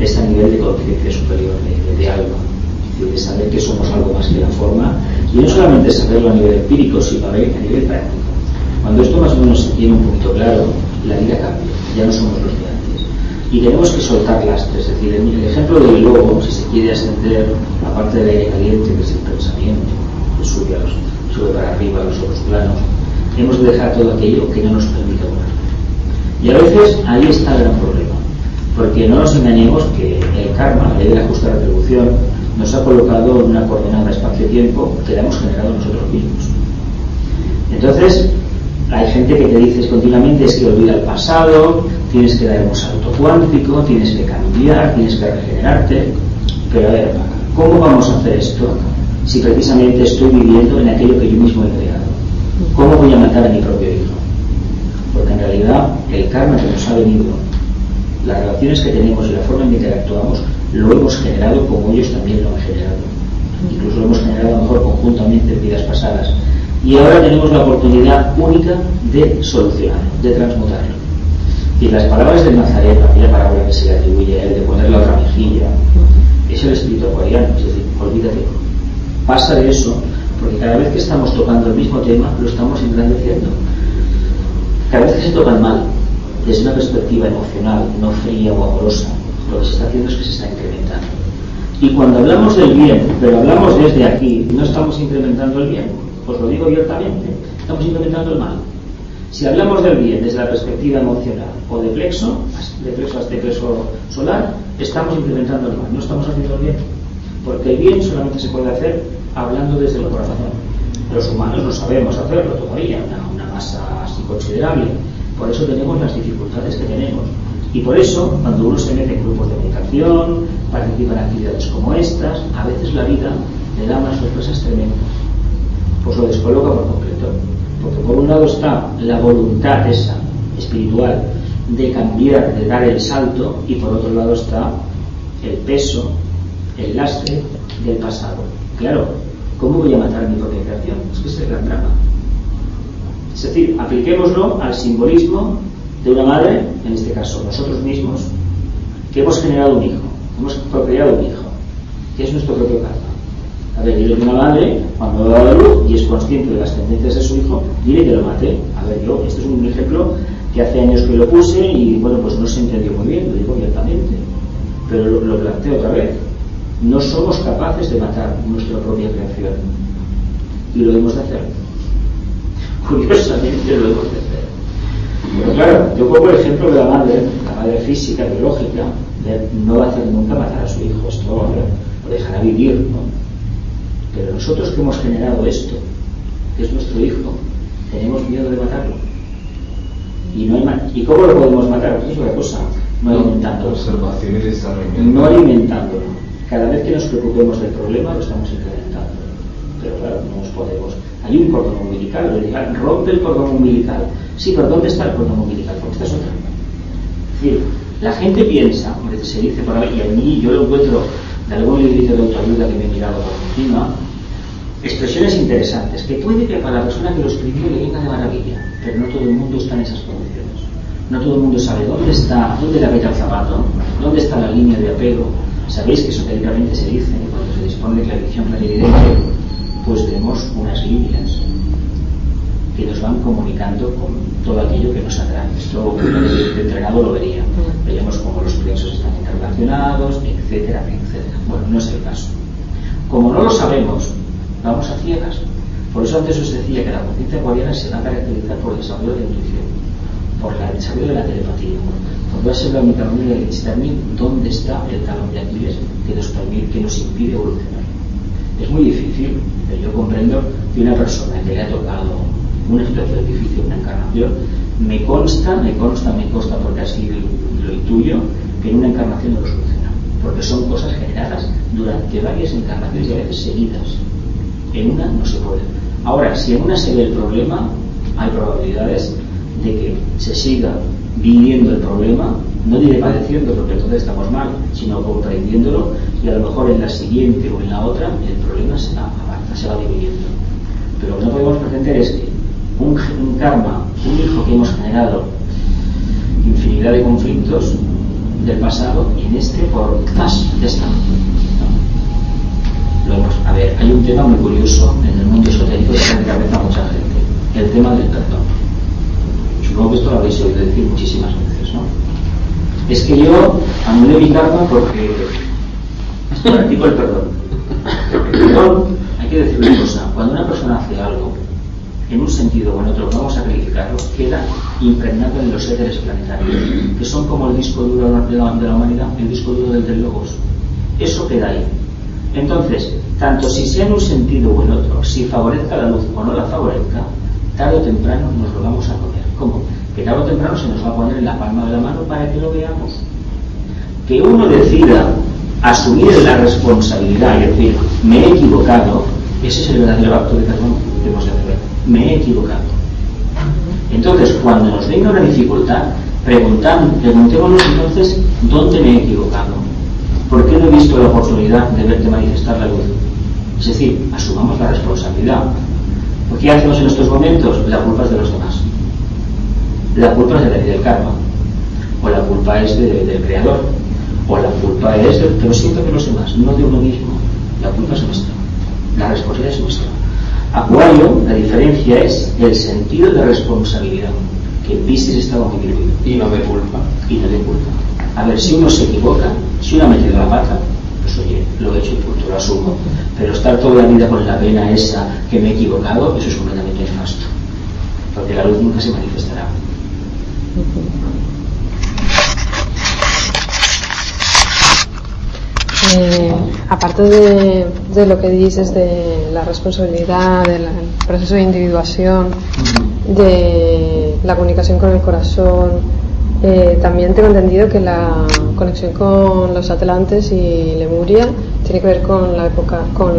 es a nivel de conciencia superior, de, de alma. Es decir, de saber que somos algo más que la forma. Y no solamente saberlo a nivel empírico, sino a nivel a nivel práctico. Cuando esto más o menos se tiene un punto claro, la vida cambia, ya no somos los de antes. Y tenemos que soltar lastres, es decir, el ejemplo del lobo, si se quiere ascender, aparte del aire caliente, que es el pensamiento, que sube para arriba a los otros planos, hemos de dejar todo aquello que no nos permite volar. Y a veces ahí está el gran problema, porque no nos engañemos que el karma, la ley de la justa retribución, nos ha colocado en una coordenada espacio-tiempo que la hemos generado nosotros mismos. Entonces, hay gente que te dice continuamente es que olvida el pasado, tienes que dar un salto cuántico, tienes que cambiar, tienes que regenerarte. Pero a ver, ¿cómo vamos a hacer esto si precisamente estoy viviendo en aquello que yo mismo he creado? ¿Cómo voy a matar a mi propio hijo? Porque en realidad el karma que nos ha venido, las relaciones que tenemos y la forma en que interactuamos, lo hemos generado como ellos también lo han generado. Incluso lo hemos generado a lo mejor conjuntamente en vidas pasadas. Y ahora tenemos la oportunidad única de solucionarlo, de transmutarlo. Y las palabras del Nazaret, aquella palabra que se le atribuye a él de poner la otra mejilla, es el espíritu acuariano, es decir, olvídate. Pasa de eso, porque cada vez que estamos tocando el mismo tema, lo estamos engrandeciendo. Cada vez que se tocan mal, desde una perspectiva emocional, no fría o amorosa, lo que se está haciendo es que se está incrementando. Y cuando hablamos del bien, pero hablamos desde aquí, no estamos incrementando el bien, os lo digo abiertamente, estamos incrementando el mal. Si hablamos del bien desde la perspectiva emocional o de plexo, de plexo hasta plexo solar, estamos incrementando el mal, no estamos haciendo el bien. Porque el bien solamente se puede hacer hablando desde el corazón. Los humanos no sabemos hacerlo todavía, una, una masa así considerable. Por eso tenemos las dificultades que tenemos. Y por eso, cuando uno se mete en grupos de meditación, participa en actividades como estas, a veces la vida le da unas sorpresas tremendas. Pues lo descoloca por completo. Porque por un lado está la voluntad esa, espiritual, de cambiar, de dar el salto, y por otro lado está el peso, el lastre del pasado. Claro, ¿cómo voy a matar mi propia creación? Es que es el gran drama. Es decir, apliquémoslo al simbolismo de una madre, en este caso nosotros mismos, que hemos generado un hijo, hemos procreado un hijo, que es nuestro propio karma. A ver, dile que una madre, cuando da la luz y es consciente de las tendencias de su hijo, dile que lo mate. A ver, yo, este es un ejemplo que hace años que lo puse y bueno, pues no se entendió muy bien, lo digo abiertamente. Pero lo, lo planteo otra vez. No somos capaces de matar nuestra propia creación. Y lo hemos de hacer. Curiosamente lo hemos de hacer. Pero claro, yo pongo el ejemplo de la madre, la madre física, biológica, de no va a hacer nunca matar a su hijo, esto lo dejará vivir, ¿no? Pero nosotros que hemos generado esto, que es nuestro hijo, tenemos miedo de matarlo. ¿Y, no hay ¿Y cómo lo podemos matar? Pues es otra cosa, no alimentándolo. No alimentándolo. Cada vez que nos preocupemos del problema lo estamos incrementando. Pero claro, no nos podemos. Hay un cordón umbilical, le dirán, rompe el cordón umbilical. Sí, pero ¿dónde está el cordón umbilical? Porque esta es otra. Es decir, la gente piensa, hombre, se dice por ahí, y a mí yo lo encuentro de algún librito de autoayuda que me he mirado por encima, expresiones interesantes, que puede que para la persona que lo escribió le venga de maravilla, pero no todo el mundo está en esas condiciones. No todo el mundo sabe dónde está, dónde le aprieta el zapato, dónde está la línea de apego. Sabéis que esotéricamente se dice, cuando se dispone de clarificación clarividente, pues vemos unas líneas que nos van comunicando con todo aquello que nos atrae. Esto el entrenado lo vería. Veríamos cómo los plexos están interrelacionados, etcétera, etcétera. Bueno, no es el caso. Como no lo sabemos, vamos a ciegas. Por eso antes os decía que la conciencia acuariana se va a caracterizar por el desarrollo de la intuición, por el desarrollo de la telepatía. Porque va a ser la única manera de discernir dónde está el talón de Aquiles que nos, permite, que nos impide evolucionar. Es muy difícil, pero yo comprendo que una persona que le ha tocado una situación difícil, una encarnación, me consta, me consta, me consta porque así lo intuyo, que en una encarnación no lo soluciona. Porque son cosas generadas durante varias encarnaciones y a veces seguidas. En una no se puede. Ahora, si en una se ve el problema, hay probabilidades de que se siga viviendo el problema, no diré padeciendo porque entonces estamos mal, sino comprendiéndolo y a lo mejor en la siguiente o en la otra el problema se va, se va dividiendo. Pero lo que no podemos pretender es que un, karma, un hijo que hemos generado, infinidad de conflictos del pasado, y en este por ¡zas! Lo hemos, a ver, hay un tema muy curioso en el mundo esotérico que de cabeza a mucha gente, el tema del perdón. Supongo que esto lo habéis oído decir muchísimas veces, ¿no? Es que yo anulé mi karma porque practico el perdón. El perdón, hay que decir una cosa, cuando una persona hace algo, en un sentido o en otro, vamos a calificarlo, queda impregnado en los éteres planetarios, que son como el disco duro de la, de la humanidad, el disco duro del, del logos. Eso queda ahí. Entonces, tanto si sea en un sentido o en otro, si favorezca la luz o no la favorezca, tarde o temprano nos lo vamos a comer. Que tarde o temprano se nos va a poner en la palma de la mano para que lo veamos. Que uno decida asumir la responsabilidad y decir, me he equivocado, ese es el verdadero acto de perdón que hemos de hacer. Me he equivocado. Entonces, cuando nos venga una dificultad, preguntémonos entonces dónde me he equivocado. ¿Por qué no he visto la oportunidad de verte manifestar la luz? Es decir, asumamos la responsabilidad. ¿Por qué hacemos en estos momentos? La culpa es de los demás. La culpa es de la ley del karma. O la culpa es de, del creador. O la culpa es de, pero siempre de los demás, no de uno mismo. La culpa es nuestra. La responsabilidad es nuestra. Acuario, la diferencia es el sentido de responsabilidad, que en Piscis está muy diluido. Y no de culpa. Y no de culpa. A ver, si uno se equivoca, si uno ha metido la pata, pues oye, lo he hecho y punto, lo asumo. Pero estar toda la vida con la pena esa que me he equivocado, eso es completamente nefasto. Porque la luz nunca se manifestará. Eh, aparte de, de, lo que dices de la responsabilidad, del proceso de individuación, de la comunicación con el corazón, eh, también tengo entendido que la conexión con los atlantes y Lemuria tiene que ver con la época, con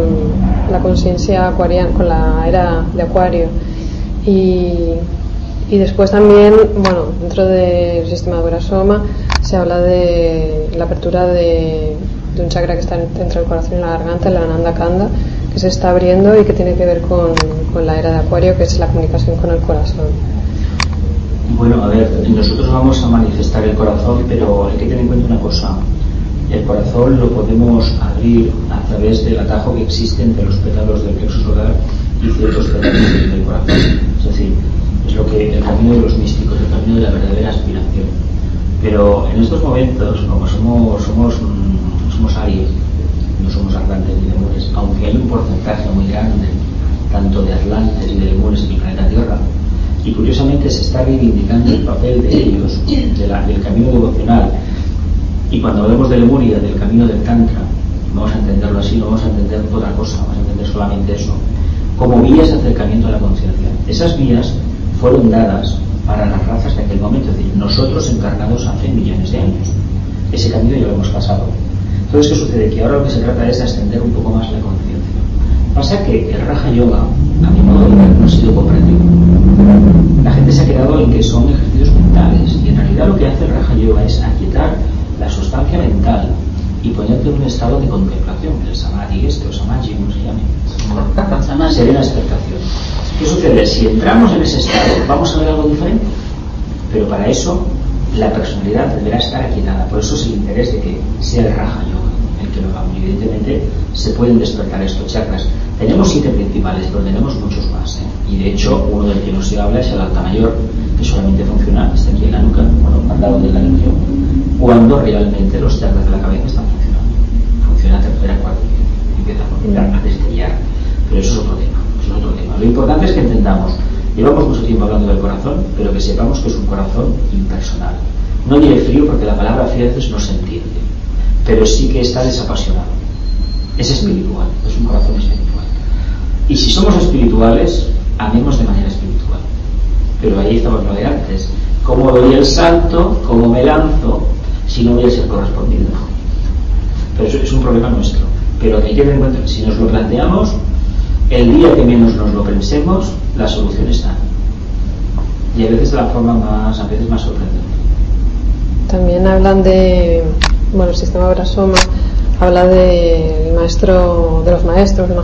la conciencia acuariana, con la era de Acuario. Y, y después también, bueno, dentro del sistema de Gorasoma se habla de la apertura de, un chakra que está entre el corazón y la garganta, la Ananda Kanda, que se está abriendo y que tiene que ver con, con la era de Acuario, que es la comunicación con el corazón. Bueno, a ver, nosotros vamos a manifestar el corazón, pero hay que tener en cuenta una cosa. El corazón lo podemos abrir a través del atajo que existe entre los pétalos del plexo solar y ciertos pétalos del corazón. Es decir, es lo que el camino de los místicos, el camino de la verdadera aspiración. Pero en estos momentos, como somos, somos, somos Aries, no somos atlantes ni lemures, aunque hay un porcentaje muy grande tanto de atlantes y de lemures en el planeta Tierra, y curiosamente se está reivindicando el papel de ellos, de la, del camino devocional. Y cuando hablemos de Lemuria, del camino del Tantra, vamos a entenderlo así, no vamos a entender otra cosa, vamos a entender solamente eso, como vías de acercamiento a la conciencia. Esas vías fueron dadas para las razas de aquel momento, es decir, nosotros encarnados hace millones de años. Ese camino ya lo hemos pasado. Entonces, ¿qué sucede? Que ahora lo que se trata es de ascender un poco más la conciencia. Pasa que el Raja Yoga, a mi modo de ver, no ha sido comprendido. La gente se ha quedado en que son ejercicios mentales y en realidad lo que hace el Raja Yoga es aquietar la sustancia mental y ponerte en un estado de contemplación, el samadhi este o samadhi, como se llame. Serena expectación. ¿Qué sucede? Si entramos en ese estado, vamos a ver algo diferente. Pero para eso, la personalidad deberá estar aquietada. Por eso es el interés de que sea el Raja Yoga el que lo hagamos. Evidentemente, se pueden despertar estos chakras. Tenemos siete principales, pero tenemos muchos más. ¿eh? Y de hecho, uno del que no se habla es el alta mayor, que solamente funciona, está aquí en la nuca, bueno, al lado de la nuca, cuando realmente los chakras de la cabeza están Funciona tercera, cuarta, empieza a destellar. Pero eso es otro tema. Es otro tema. Lo importante es que entendamos, llevamos mucho tiempo hablando del corazón, pero que sepamos que es un corazón impersonal. No diré frío porque la palabra frío a no se entiende, pero sí que está desapasionado. Es espiritual, es un corazón espiritual. Y si somos espirituales, amemos de manera espiritual. Pero ahí estamos lo de antes. ¿Cómo doy el salto? ¿Cómo me lanzo? Si no voy a ser correspondido. Pero eso es un problema nuestro. Pero hay que tener en cuenta, si nos lo planteamos, el día que menos nos lo pensemos, la solución está. Y a veces de la forma más, a veces más sorprendente. También hablan de, bueno, el sistema Brasoma habla del maestro, de los maestros de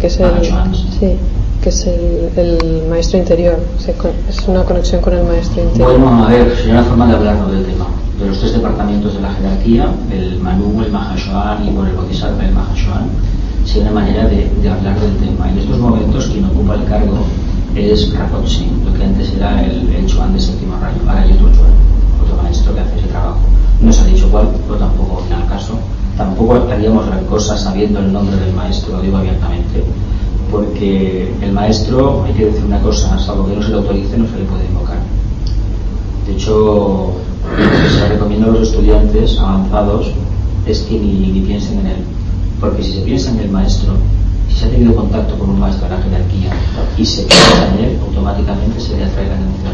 que es el, Mahachuan. sí, que es el, el maestro interior, es una conexión con el maestro interior. Bueno, a ver, sería una forma de hablarnos del tema. De los tres departamentos de la jerarquía, el Manu, el Mahashohan y por el Bodhisattva, el Mahashohan, sería una manera de, de hablar del tema. En estos momentos, quien ocupa el cargo es Rapotsi, lo que antes era el, el Chuan de séptimo rayo. Ahora hay otro Chuan, otro maestro que hace ese trabajo. No se ha dicho cuál, pero tampoco viene al caso. Tampoco haríamos gran cosa sabiendo el nombre del maestro, lo digo abiertamente, porque el maestro, hay que decir una cosa, salvo que no se le autorice, no se le puede invocar. De hecho, se recomienda a los estudiantes avanzados es que ni, ni piensen en él. Porque si se piensa en el maestro, si se ha tenido contacto con un maestro de la jerarquía y se piensa en él, automáticamente se le atrae la atención.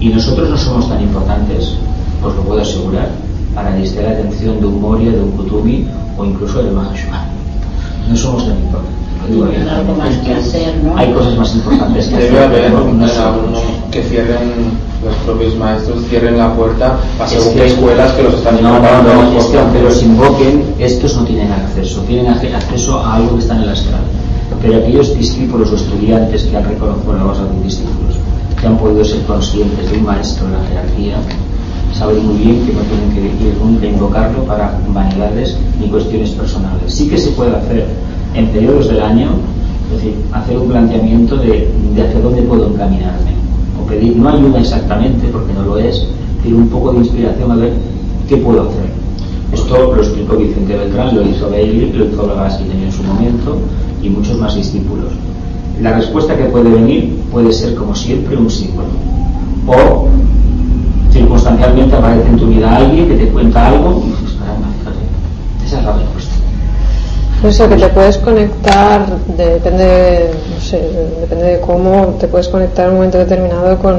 Y nosotros no somos tan importantes, os lo puedo asegurar, para distraer la atención de un Moria, de un Kutumi o incluso del Mahashohan. No somos tan importantes. digo ¿no? Hay cosas más importantes que hacer. no algunos que cierren los propios maestros, cierren la puerta a según qué escuelas que los están no, no, invocando no, por es que aunque los invoquen, estos no tienen acceso, tienen acceso a algo que está en el astral. Pero aquellos discípulos o estudiantes que han reconocido la base de discípulos, que han podido ser conscientes de un maestro de la jerarquía, saben muy bien que no tienen que ir nunca a invocarlo para vanidades ni cuestiones personales. Sí que se puede hacer en periodos del año, es decir, hacer un planteamiento de, de hacia dónde puedo encaminarme, pedir, no ayuda exactamente, porque no lo es, pero un poco de inspiración a ver qué puedo hacer. Esto lo explicó Vicente Beltrán, lo hizo Bailey, lo hizo también en su momento, y muchos más discípulos. La respuesta que puede venir puede ser, como siempre, un símbolo. O circunstancialmente aparece en tu vida alguien que te cuenta algo y dices, caramba, fíjate. Esa es la respuesta. Pues eso, que te puedes conectar, depende, no sé, depende de cómo, te puedes conectar en un momento determinado con,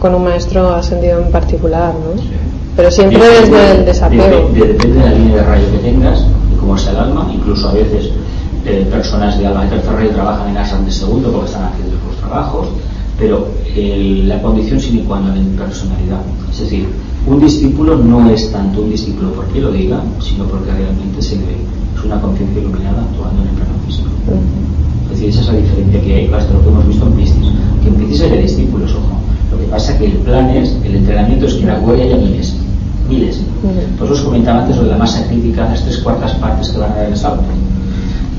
con un maestro ascendido en particular, ¿no? Pero siempre Depende- desde el desapego. Depende, depende de la línea de rayo que tengas y cómo sea el alma. Incluso a veces eh, personas de alma de tercer rayo trabajan en asas de segundo porque están haciendo sus trabajos. Pero el- la condición sine qua non en personalidad. Es decir, un discípulo no es tanto un discípulo porque lo diga, sino porque realmente se le es una conciencia iluminada actuando en el plano físico. Es decir, esa es la diferencia que hay, hasta lo que hemos visto en Piscis. Que en Piscis hay de discípulos, ojo. Lo que pasa que el plan es, el entrenamiento es que la web haya miles, miles. Pues os comentaba antes de la masa crítica, las tres cuartas partes que van a dar el salto.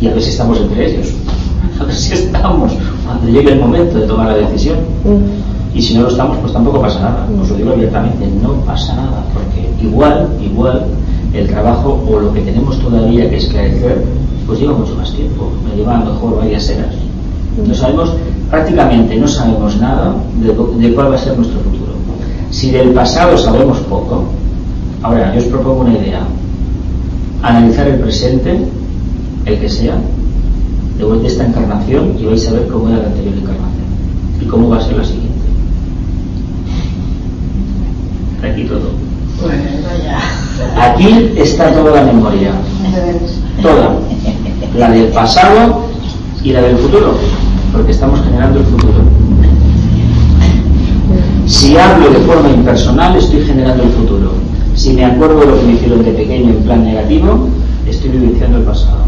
Y a ver si estamos entre ellos. A ver si estamos cuando llegue el momento de tomar la decisión. Y si no lo estamos, pues tampoco pasa nada. Os lo digo abiertamente, no pasa nada, porque igual, igual, el trabajo o lo que tenemos todavía que esclarecer, pues lleva mucho más tiempo. Me lleva a lo mejor varias eras. No sabemos, prácticamente no sabemos nada de, de cuál va a ser nuestro futuro. Si del pasado sabemos poco, ahora yo os propongo una idea. Analizar el presente, el que sea, de vuelta a esta encarnación y vais a ver cómo era la anterior encarnación y cómo va a ser la siguiente. Aquí todo. Aquí está toda la memoria, toda, la del pasado y la del futuro, porque estamos generando el futuro. Si hablo de forma impersonal, estoy generando el futuro. Si me acuerdo de lo que me hicieron de pequeño en plan negativo, estoy vivenciando el pasado.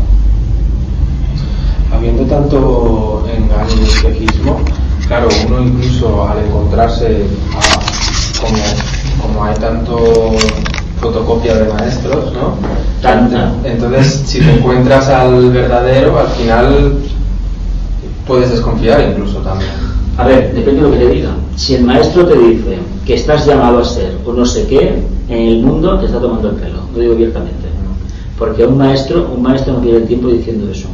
Habiendo tanto engaño y espejismo, claro, uno incluso al encontrarse a- como, como hay tanto fotocopia de maestros, ¿no? Tanta. Entonces, si te encuentras al verdadero, al final puedes desconfiar incluso también. A ver, depende de lo que te diga. Si el maestro te dice que estás llamado a ser o no sé qué, en el mundo te está tomando el pelo, lo digo abiertamente. Porque un maestro, un maestro no pierde tiempo diciendo eso.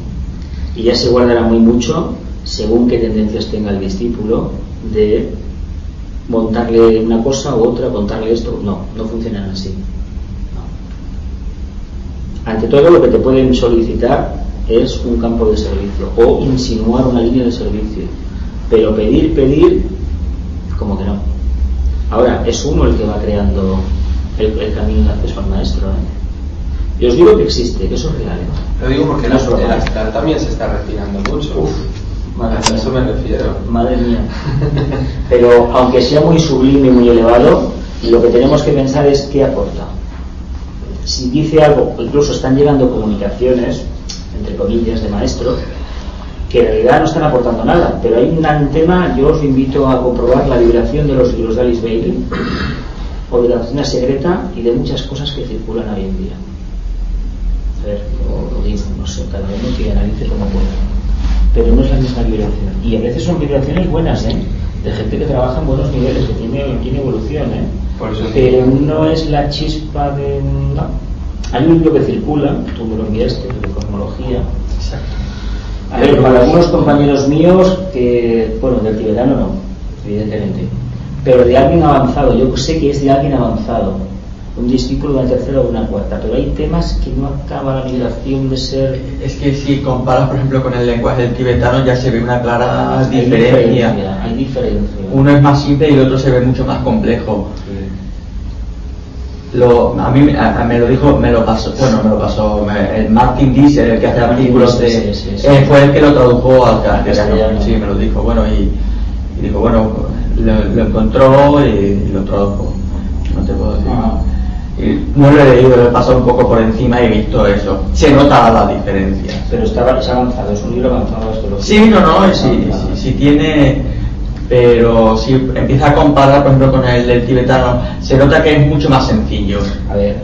Y ya se guardará muy mucho según qué tendencias tenga el discípulo de montarle una cosa u otra, contarle esto. No, no funcionan así. No. Ante todo lo que te pueden solicitar es un campo de servicio o insinuar una línea de servicio. Pero pedir, pedir, como que no. Ahora, es uno el que va creando el, el camino de acceso al maestro. ¿eh? Yo os digo que existe, que eso es real. ¿eh? Lo digo porque No el astral también se está refinando mucho. Madre eso me refiero. Madre mía. Pero aunque sea muy sublime y muy elevado, lo que tenemos que pensar es qué aporta. Si dice algo, incluso están llegando comunicaciones, entre comillas, de maestro, que en realidad no están aportando nada, pero hay un tema, yo os invito a comprobar la vibración de los libros de Alice Bailey, o de la doctrina secreta y de muchas cosas que circulan hoy en día. A ver, lo digo, no sé, cada uno que analice como pueda pero no es la misma vibración. Y a veces son vibraciones buenas, ¿eh? De gente que trabaja en buenos niveles, que tiene, tiene evolución, ¿eh? Por eso pero no es la chispa de... No. Hay un libro que circula, tú me lo enviaste, de cosmología. Exacto. A ver, para algunos compañeros míos, que, bueno, del tibetano no, evidentemente, pero de alguien avanzado, yo sé que es de alguien avanzado, un discípulo una tercera o una cuarta, pero hay temas que no acaba la vibración de ser Es que si comparas, por ejemplo, con el lenguaje del tibetano, ya se ve una clara Hay diferencia. Hay diferencia. Uno es más simple y el otro se ve mucho más complejo. Lo, a mí me- a- a- me lo dijo, me lo pasó, bueno, me lo pasó, me- el Martin Diesel, el que hace artículos de, sí, sí, sí. eh, fue el que lo tradujo al castellano. Castellano. Sí, me lo dijo, bueno, y, y dijo, bueno, lo, lo encontró y, lo tradujo. No te puedo decir. No lo he leído, lo he pasado un poco por encima y he visto eso. Se nota la diferencia. Pero está, es avanzado, es un libro avanzado astrología. Sí, no, no, sí, sí, sí tiene, pero si empieza a comparar, por ejemplo, con el del tibetano, se nota que es mucho más sencillo. A ver,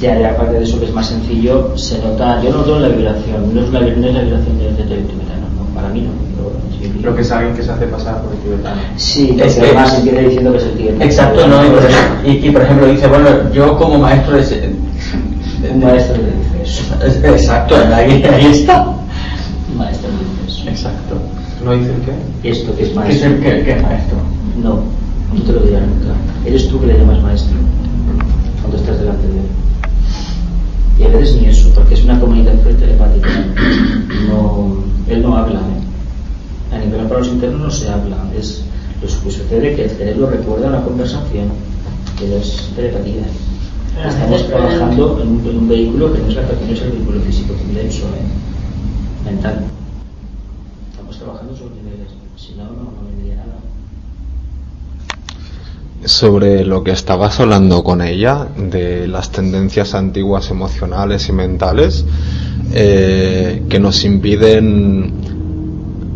ya, ya aparte de eso que es más sencillo, se nota, yo noto la vibración, no es, una, no es la vibración del del tibetano, no, para mí no, pero bueno, sí, Creo que alguien que se hace pasar por el tibetano. Sí, Es que- además empieza diciendo que es el tibetano. Exacto, ¿no? Y por, ejemplo, y, y, por ejemplo dice, bueno, yo como maestro de... ese- Un maestro dice eso. Es- Exacto, ahí, ahí está. Un maestro dice eso. Exacto. ¿No dicen qué? Esto que es ¿Qué es, maestro. el- qué- qué es maestro? No, no te lo dirá nunca. Eres tú que le llamas maestro cuando estás delante de él. Y a veces ni eso, porque es una comunicación telepática. No, él no habla. ¿eh? Internos no se habla. Es lo que sucede que el cerebro recuerda una conversación, que es telepatía. Estamos trabajando en un, en un vehículo que no es, la, no es el vehículo físico, que es denso, ¿eh? mental. Estamos trabajando sobre niveles, si no, no, no vendría nada. sobre lo que estabas hablando con ella, de las tendencias antiguas emocionales y mentales, eh, que nos impiden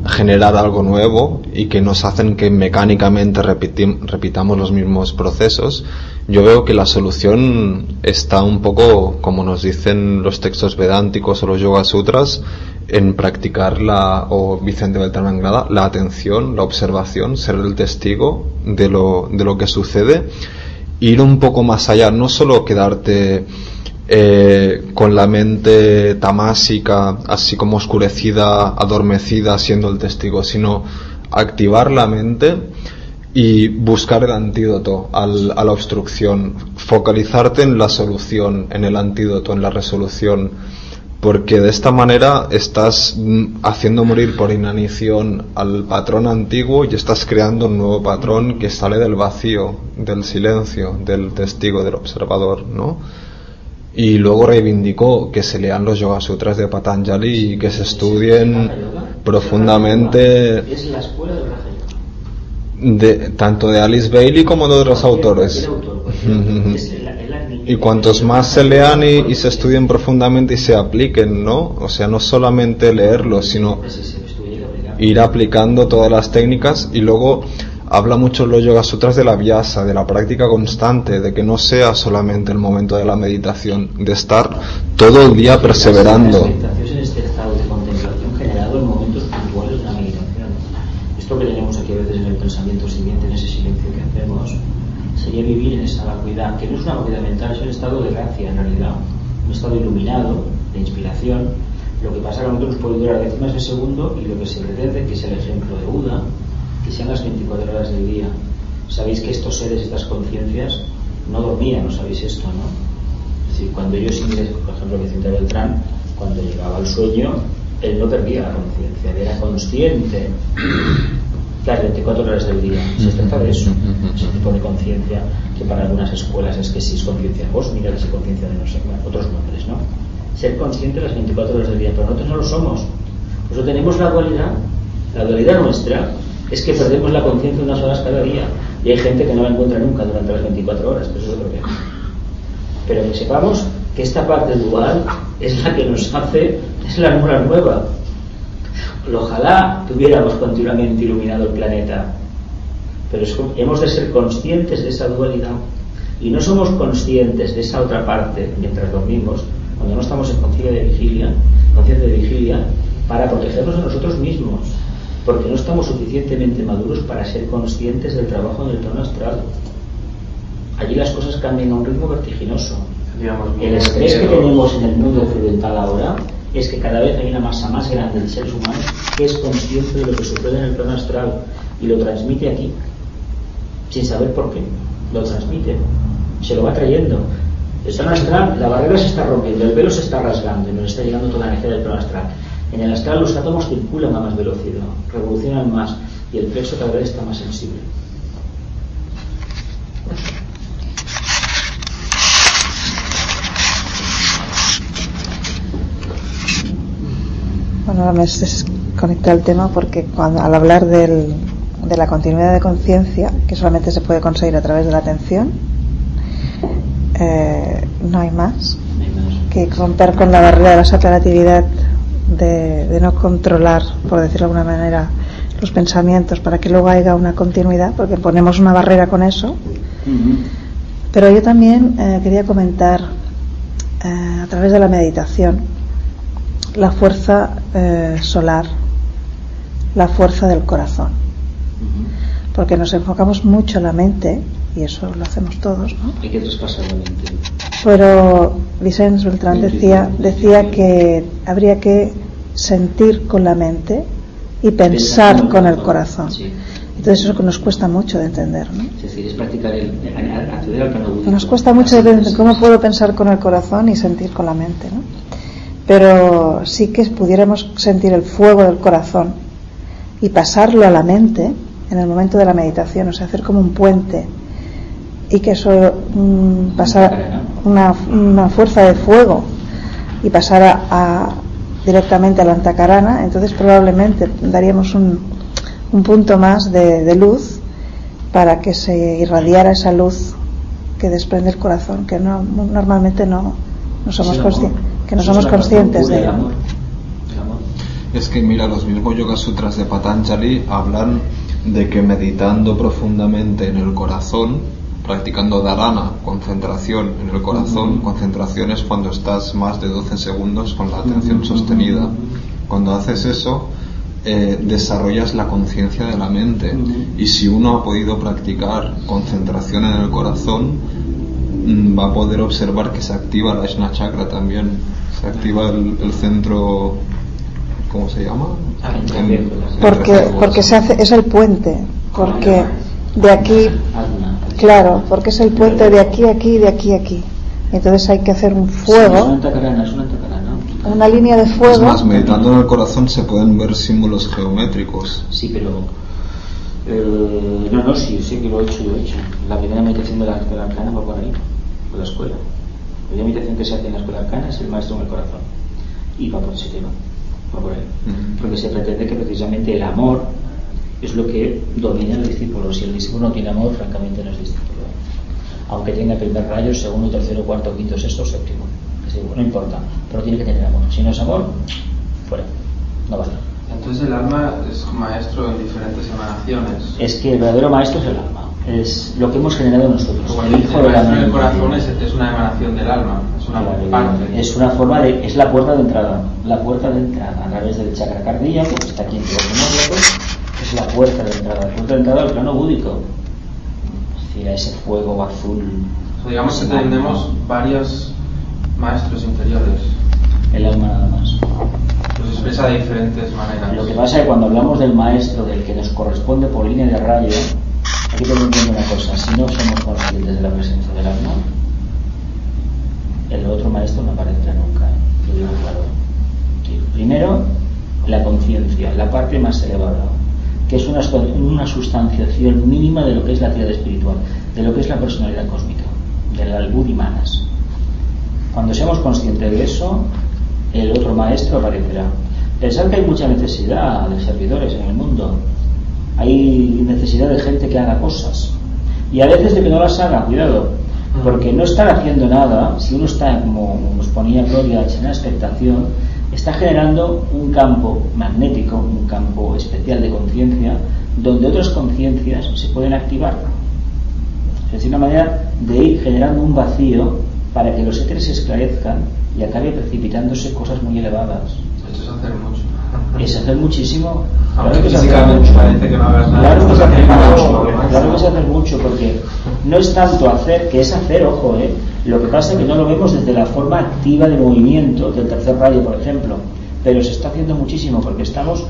generar algo nuevo y que nos hacen que mecánicamente repitamos los mismos procesos, yo veo que la solución está un poco, como nos dicen los textos vedánticos o los Yoga Sutras, en practicar la, o Vicente Beltrán Anglada, la atención, la observación, ser el testigo de lo, de lo que sucede, ir un poco más allá, no solo quedarte eh, con la mente tamásica, así como oscurecida, adormecida, siendo el testigo, sino activar la mente y buscar el antídoto al- a la obstrucción, focalizarte en la solución, en el antídoto, en la resolución, porque de esta manera estás mm, haciendo morir por inanición al patrón antiguo y estás creando un nuevo patrón que sale del vacío, del silencio, del testigo, del observador, ¿no? Y luego reivindicó que se lean los Yoga Sutras de Patanjali y que se estudien profundamente de, tanto de Alice Bailey como de otros autores. y cuantos más se lean y, y se estudien profundamente y se apliquen, ¿no? O sea, no solamente leerlos, sino ir aplicando todas las técnicas y luego habla mucho en los Yoga Sutras de la vyasa, de la práctica constante, de que no sea solamente el momento de la meditación, de estar todo el día perseverando. Es este estado de contemplación generado en momentos puntuales de la meditación. Esto que tenemos aquí a veces en el pensamiento siguiente, en ese silencio que hacemos, sería vivir en esa vacuidad, que no es una vacuidad mental, es un estado de gracia en realidad, un estado iluminado, de inspiración. Lo que pasa que a puede durar décimas de segundo y lo que se pretende, que es el ejemplo de Buda, que sean las 24 horas del día. Sabéis que estos seres, estas conciencias, no dormían, ¿no sabéis esto, no? Es decir, cuando ellos ingresan, por ejemplo, Vicente Beltrán, cuando llegaba al sueño, él no perdía la conciencia, él era consciente las 24 horas del día. Se trata de eso, ese tipo de conciencia que para algunas escuelas es que si es conciencia cósmica, que si es conciencia de no sé, otros nombres, ¿no? Ser consciente las 24 horas del día, pero nosotros no lo somos. Eso tenemos la dualidad. La dualidad nuestra es que perdemos la conciencia unas horas cada día. Y hay gente que no la encuentra nunca durante las 24 horas, pero eso es otro tema. Pero que sepamos que esta parte dual es la que nos hace, es la nueva nueva. Ojalá tuviéramos continuamente iluminado el planeta, pero hemos de ser conscientes de esa dualidad. Y no somos conscientes de esa otra parte mientras dormimos, cuando no estamos en conciencia de vigilia, conciencia de vigilia, para protegernos de nosotros mismos, porque no estamos suficientemente maduros para ser conscientes del trabajo en el plano astral. Allí las cosas cambian a un ritmo vertiginoso. Digamos, El estrés que tenemos en el mundo occidental ahora es que cada vez hay una masa más grande de seres humanos que es consciente de lo que sucede en el plano astral y lo transmite aquí, sin saber por qué. Lo transmite, se lo va trayendo. El plano astral, la barrera se está rompiendo, el velo se está rasgando y nos está llegando toda la energía del plano astral. En el astral los átomos circulan a más velocidad, revolucionan más y el plexo cada vez está más sensible. Bueno, ahora me desconecté el tema porque cuando, al hablar del- de la continuidad de conciencia, que solamente se puede conseguir a través de la atención, eh, no hay más que romper con la barrera de la separatividad, de, de no controlar, por decirlo de alguna manera, los pensamientos para que luego haya una continuidad, porque ponemos una barrera con eso. Pero yo también eh, quería comentar eh, a través de la meditación la fuerza eh, solar, la fuerza del corazón, porque nos enfocamos mucho en la mente, y eso lo hacemos todos, ¿no? La mente. Pero Vicente Beltrán decía, decía que habría que sentir con la mente y pensar con el corazón. Entonces eso que nos cuesta mucho de entender, ¿no? Es decir, es practicar el, acceder al plano búdico. Nos cuesta mucho de entender cómo puedo pensar con el corazón y sentir con la mente, ¿no? Pero sí que pudiéramos sentir el fuego del corazón y pasarlo a la mente en el momento de la meditación, o sea, hacer como un puente y que eso mm, pasara una, una fuerza de fuego y pasara a, directamente a la antacarana, entonces probablemente daríamos un, un punto más de, de luz para que se irradiara esa luz que desprende el corazón, que no, normalmente no, no somos conscientes, que no somos conscientes de ello. Es que mira, los mismos Yoga Sutras de Patanjali hablan de que meditando profundamente en el corazón, practicando dharana, concentración en el corazón, concentración es cuando estás más de 12 segundos con la atención sostenida. Cuando haces eso, eh, desarrollas la conciencia de la mente. Y si uno ha podido practicar concentración en el corazón, mm, va a poder observar que se activa la Ajna Chakra también. Se activa el, el centro, ¿cómo se llama? Ah, En- Porque, porque se hace, es el puente, porque de aquí, Alma. Claro, porque es el puente de aquí a aquí y de aquí a aquí. Entonces hay que hacer un Sí, es fuego, una antacarana, es una antacarana. una línea de Es fuego. más, meditando en el corazón se pueden ver símbolos geométricos. Sí, pero. eh, no, no, sí, sí que lo he hecho, lo he hecho. La primera meditación de la escuela arcana va por ahí, por la escuela. La primera meditación que se hace en la escuela arcana es el maestro en el corazón. Y va por ese tema, va por ahí. Ujú. Porque se pretende que precisamente el amor es lo que domina al discípulo. Si el discípulo no tiene amor, francamente no es discípulo. aunque tenga primer rayo, segundo, tercero, cuarto, quinto, sexto, séptimo. no importa, pero tiene que tener amor. Si no es amor, fuera, no vale. Entonces el alma es maestro en diferentes emanaciones. Es que el verdadero maestro es el alma, es lo que hemos generado nosotros. el hijo del corazón es, es, una emanación del alma, es una parte. Es una forma de, es la puerta de entrada, la puerta de entrada a través del chakra cardíaco, que está aquí en los es la puerta de entrada, la puerta de entrada al plano búdico. Es decir, a ese fuego azul. digamos que tenemos varios maestros interiores. El alma nada más expresa de diferentes maneras. Lo que pasa es que cuando hablamos del maestro, del que nos corresponde por línea de rayo, aquí tengo que una cosa, si no somos conscientes de la presencia del alma, el otro maestro no aparecerá nunca, lo digo claro. Primero, la conciencia, la parte más elevada, que es una, una sustanciación mínima de lo que es la actividad espiritual, de lo que es la personalidad cósmica, del albud y manas. Cuando seamos conscientes de eso, el otro maestro aparecerá. Pensar que hay mucha necesidad de servidores en el mundo. Hay necesidad de gente que haga cosas. Y a veces de que no las haga, cuidado. Porque no estar haciendo nada, si uno está, como nos ponía Gloria, en expectación, está generando un campo magnético, un campo especial de conciencia, donde otras conciencias se pueden activar. Es decir, una manera de ir generando un vacío para que los éteres se esclarezcan y acabe precipitándose cosas muy elevadas. Esto es hacer mucho. Es hacer muchísimo. Claro que, se hace mucho. Parece que no hagas nada. Claro que se hace mucho. Claro que se hace mucho porque no es tanto hacer, que es hacer, ojo, ¿eh? Lo que pasa es que no lo vemos desde la forma activa de movimiento del tercer rayo, por ejemplo. Pero se está haciendo muchísimo porque estamos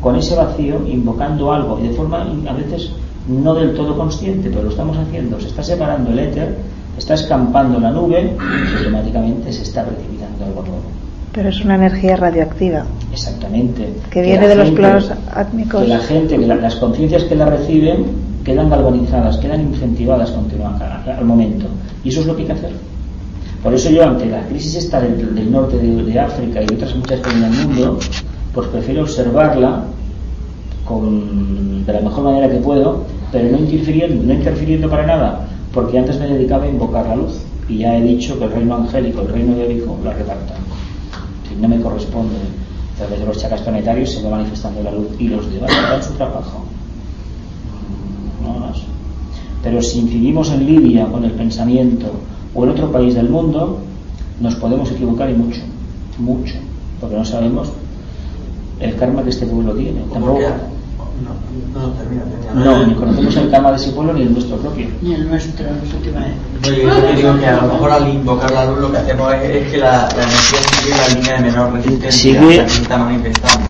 con ese vacío invocando algo y de forma a veces no del todo consciente, pero lo estamos haciendo. Se está separando el éter está escampando la nube y automáticamente se está precipitando algo nuevo. Pero es una energía radioactiva. Exactamente. Que viene de los planos átmicos. Que la gente, que las conciencias que la reciben quedan galvanizadas, quedan incentivadas al momento. Y eso es lo que hay que hacer. Por eso yo, ante la crisis esta del, norte de, África y otras muchas que hay en el mundo, pues prefiero observarla con, de la mejor manera que puedo, pero no interfiriendo, no interfiriendo para nada porque antes me dedicaba a invocar la luz y ya he dicho que el reino angélico, el reino débico, la repartan. No me corresponde, a través de los chakras planetarios se va manifestando la luz y los demás harán su trabajo. No más. Pero si incidimos en Libia con el pensamiento o en otro país del mundo, nos podemos equivocar y mucho, mucho, porque no sabemos el karma que este pueblo tiene. Tampoco, no, termina, No, ni conocemos el karma de ese pueblo ni el nuestro propio. Ni el nuestro, en su última vez. yo digo que a lo mejor al invocar la luz lo que hacemos es, que la, la energía sigue la línea de menor resistencia sigue, que está manifestando.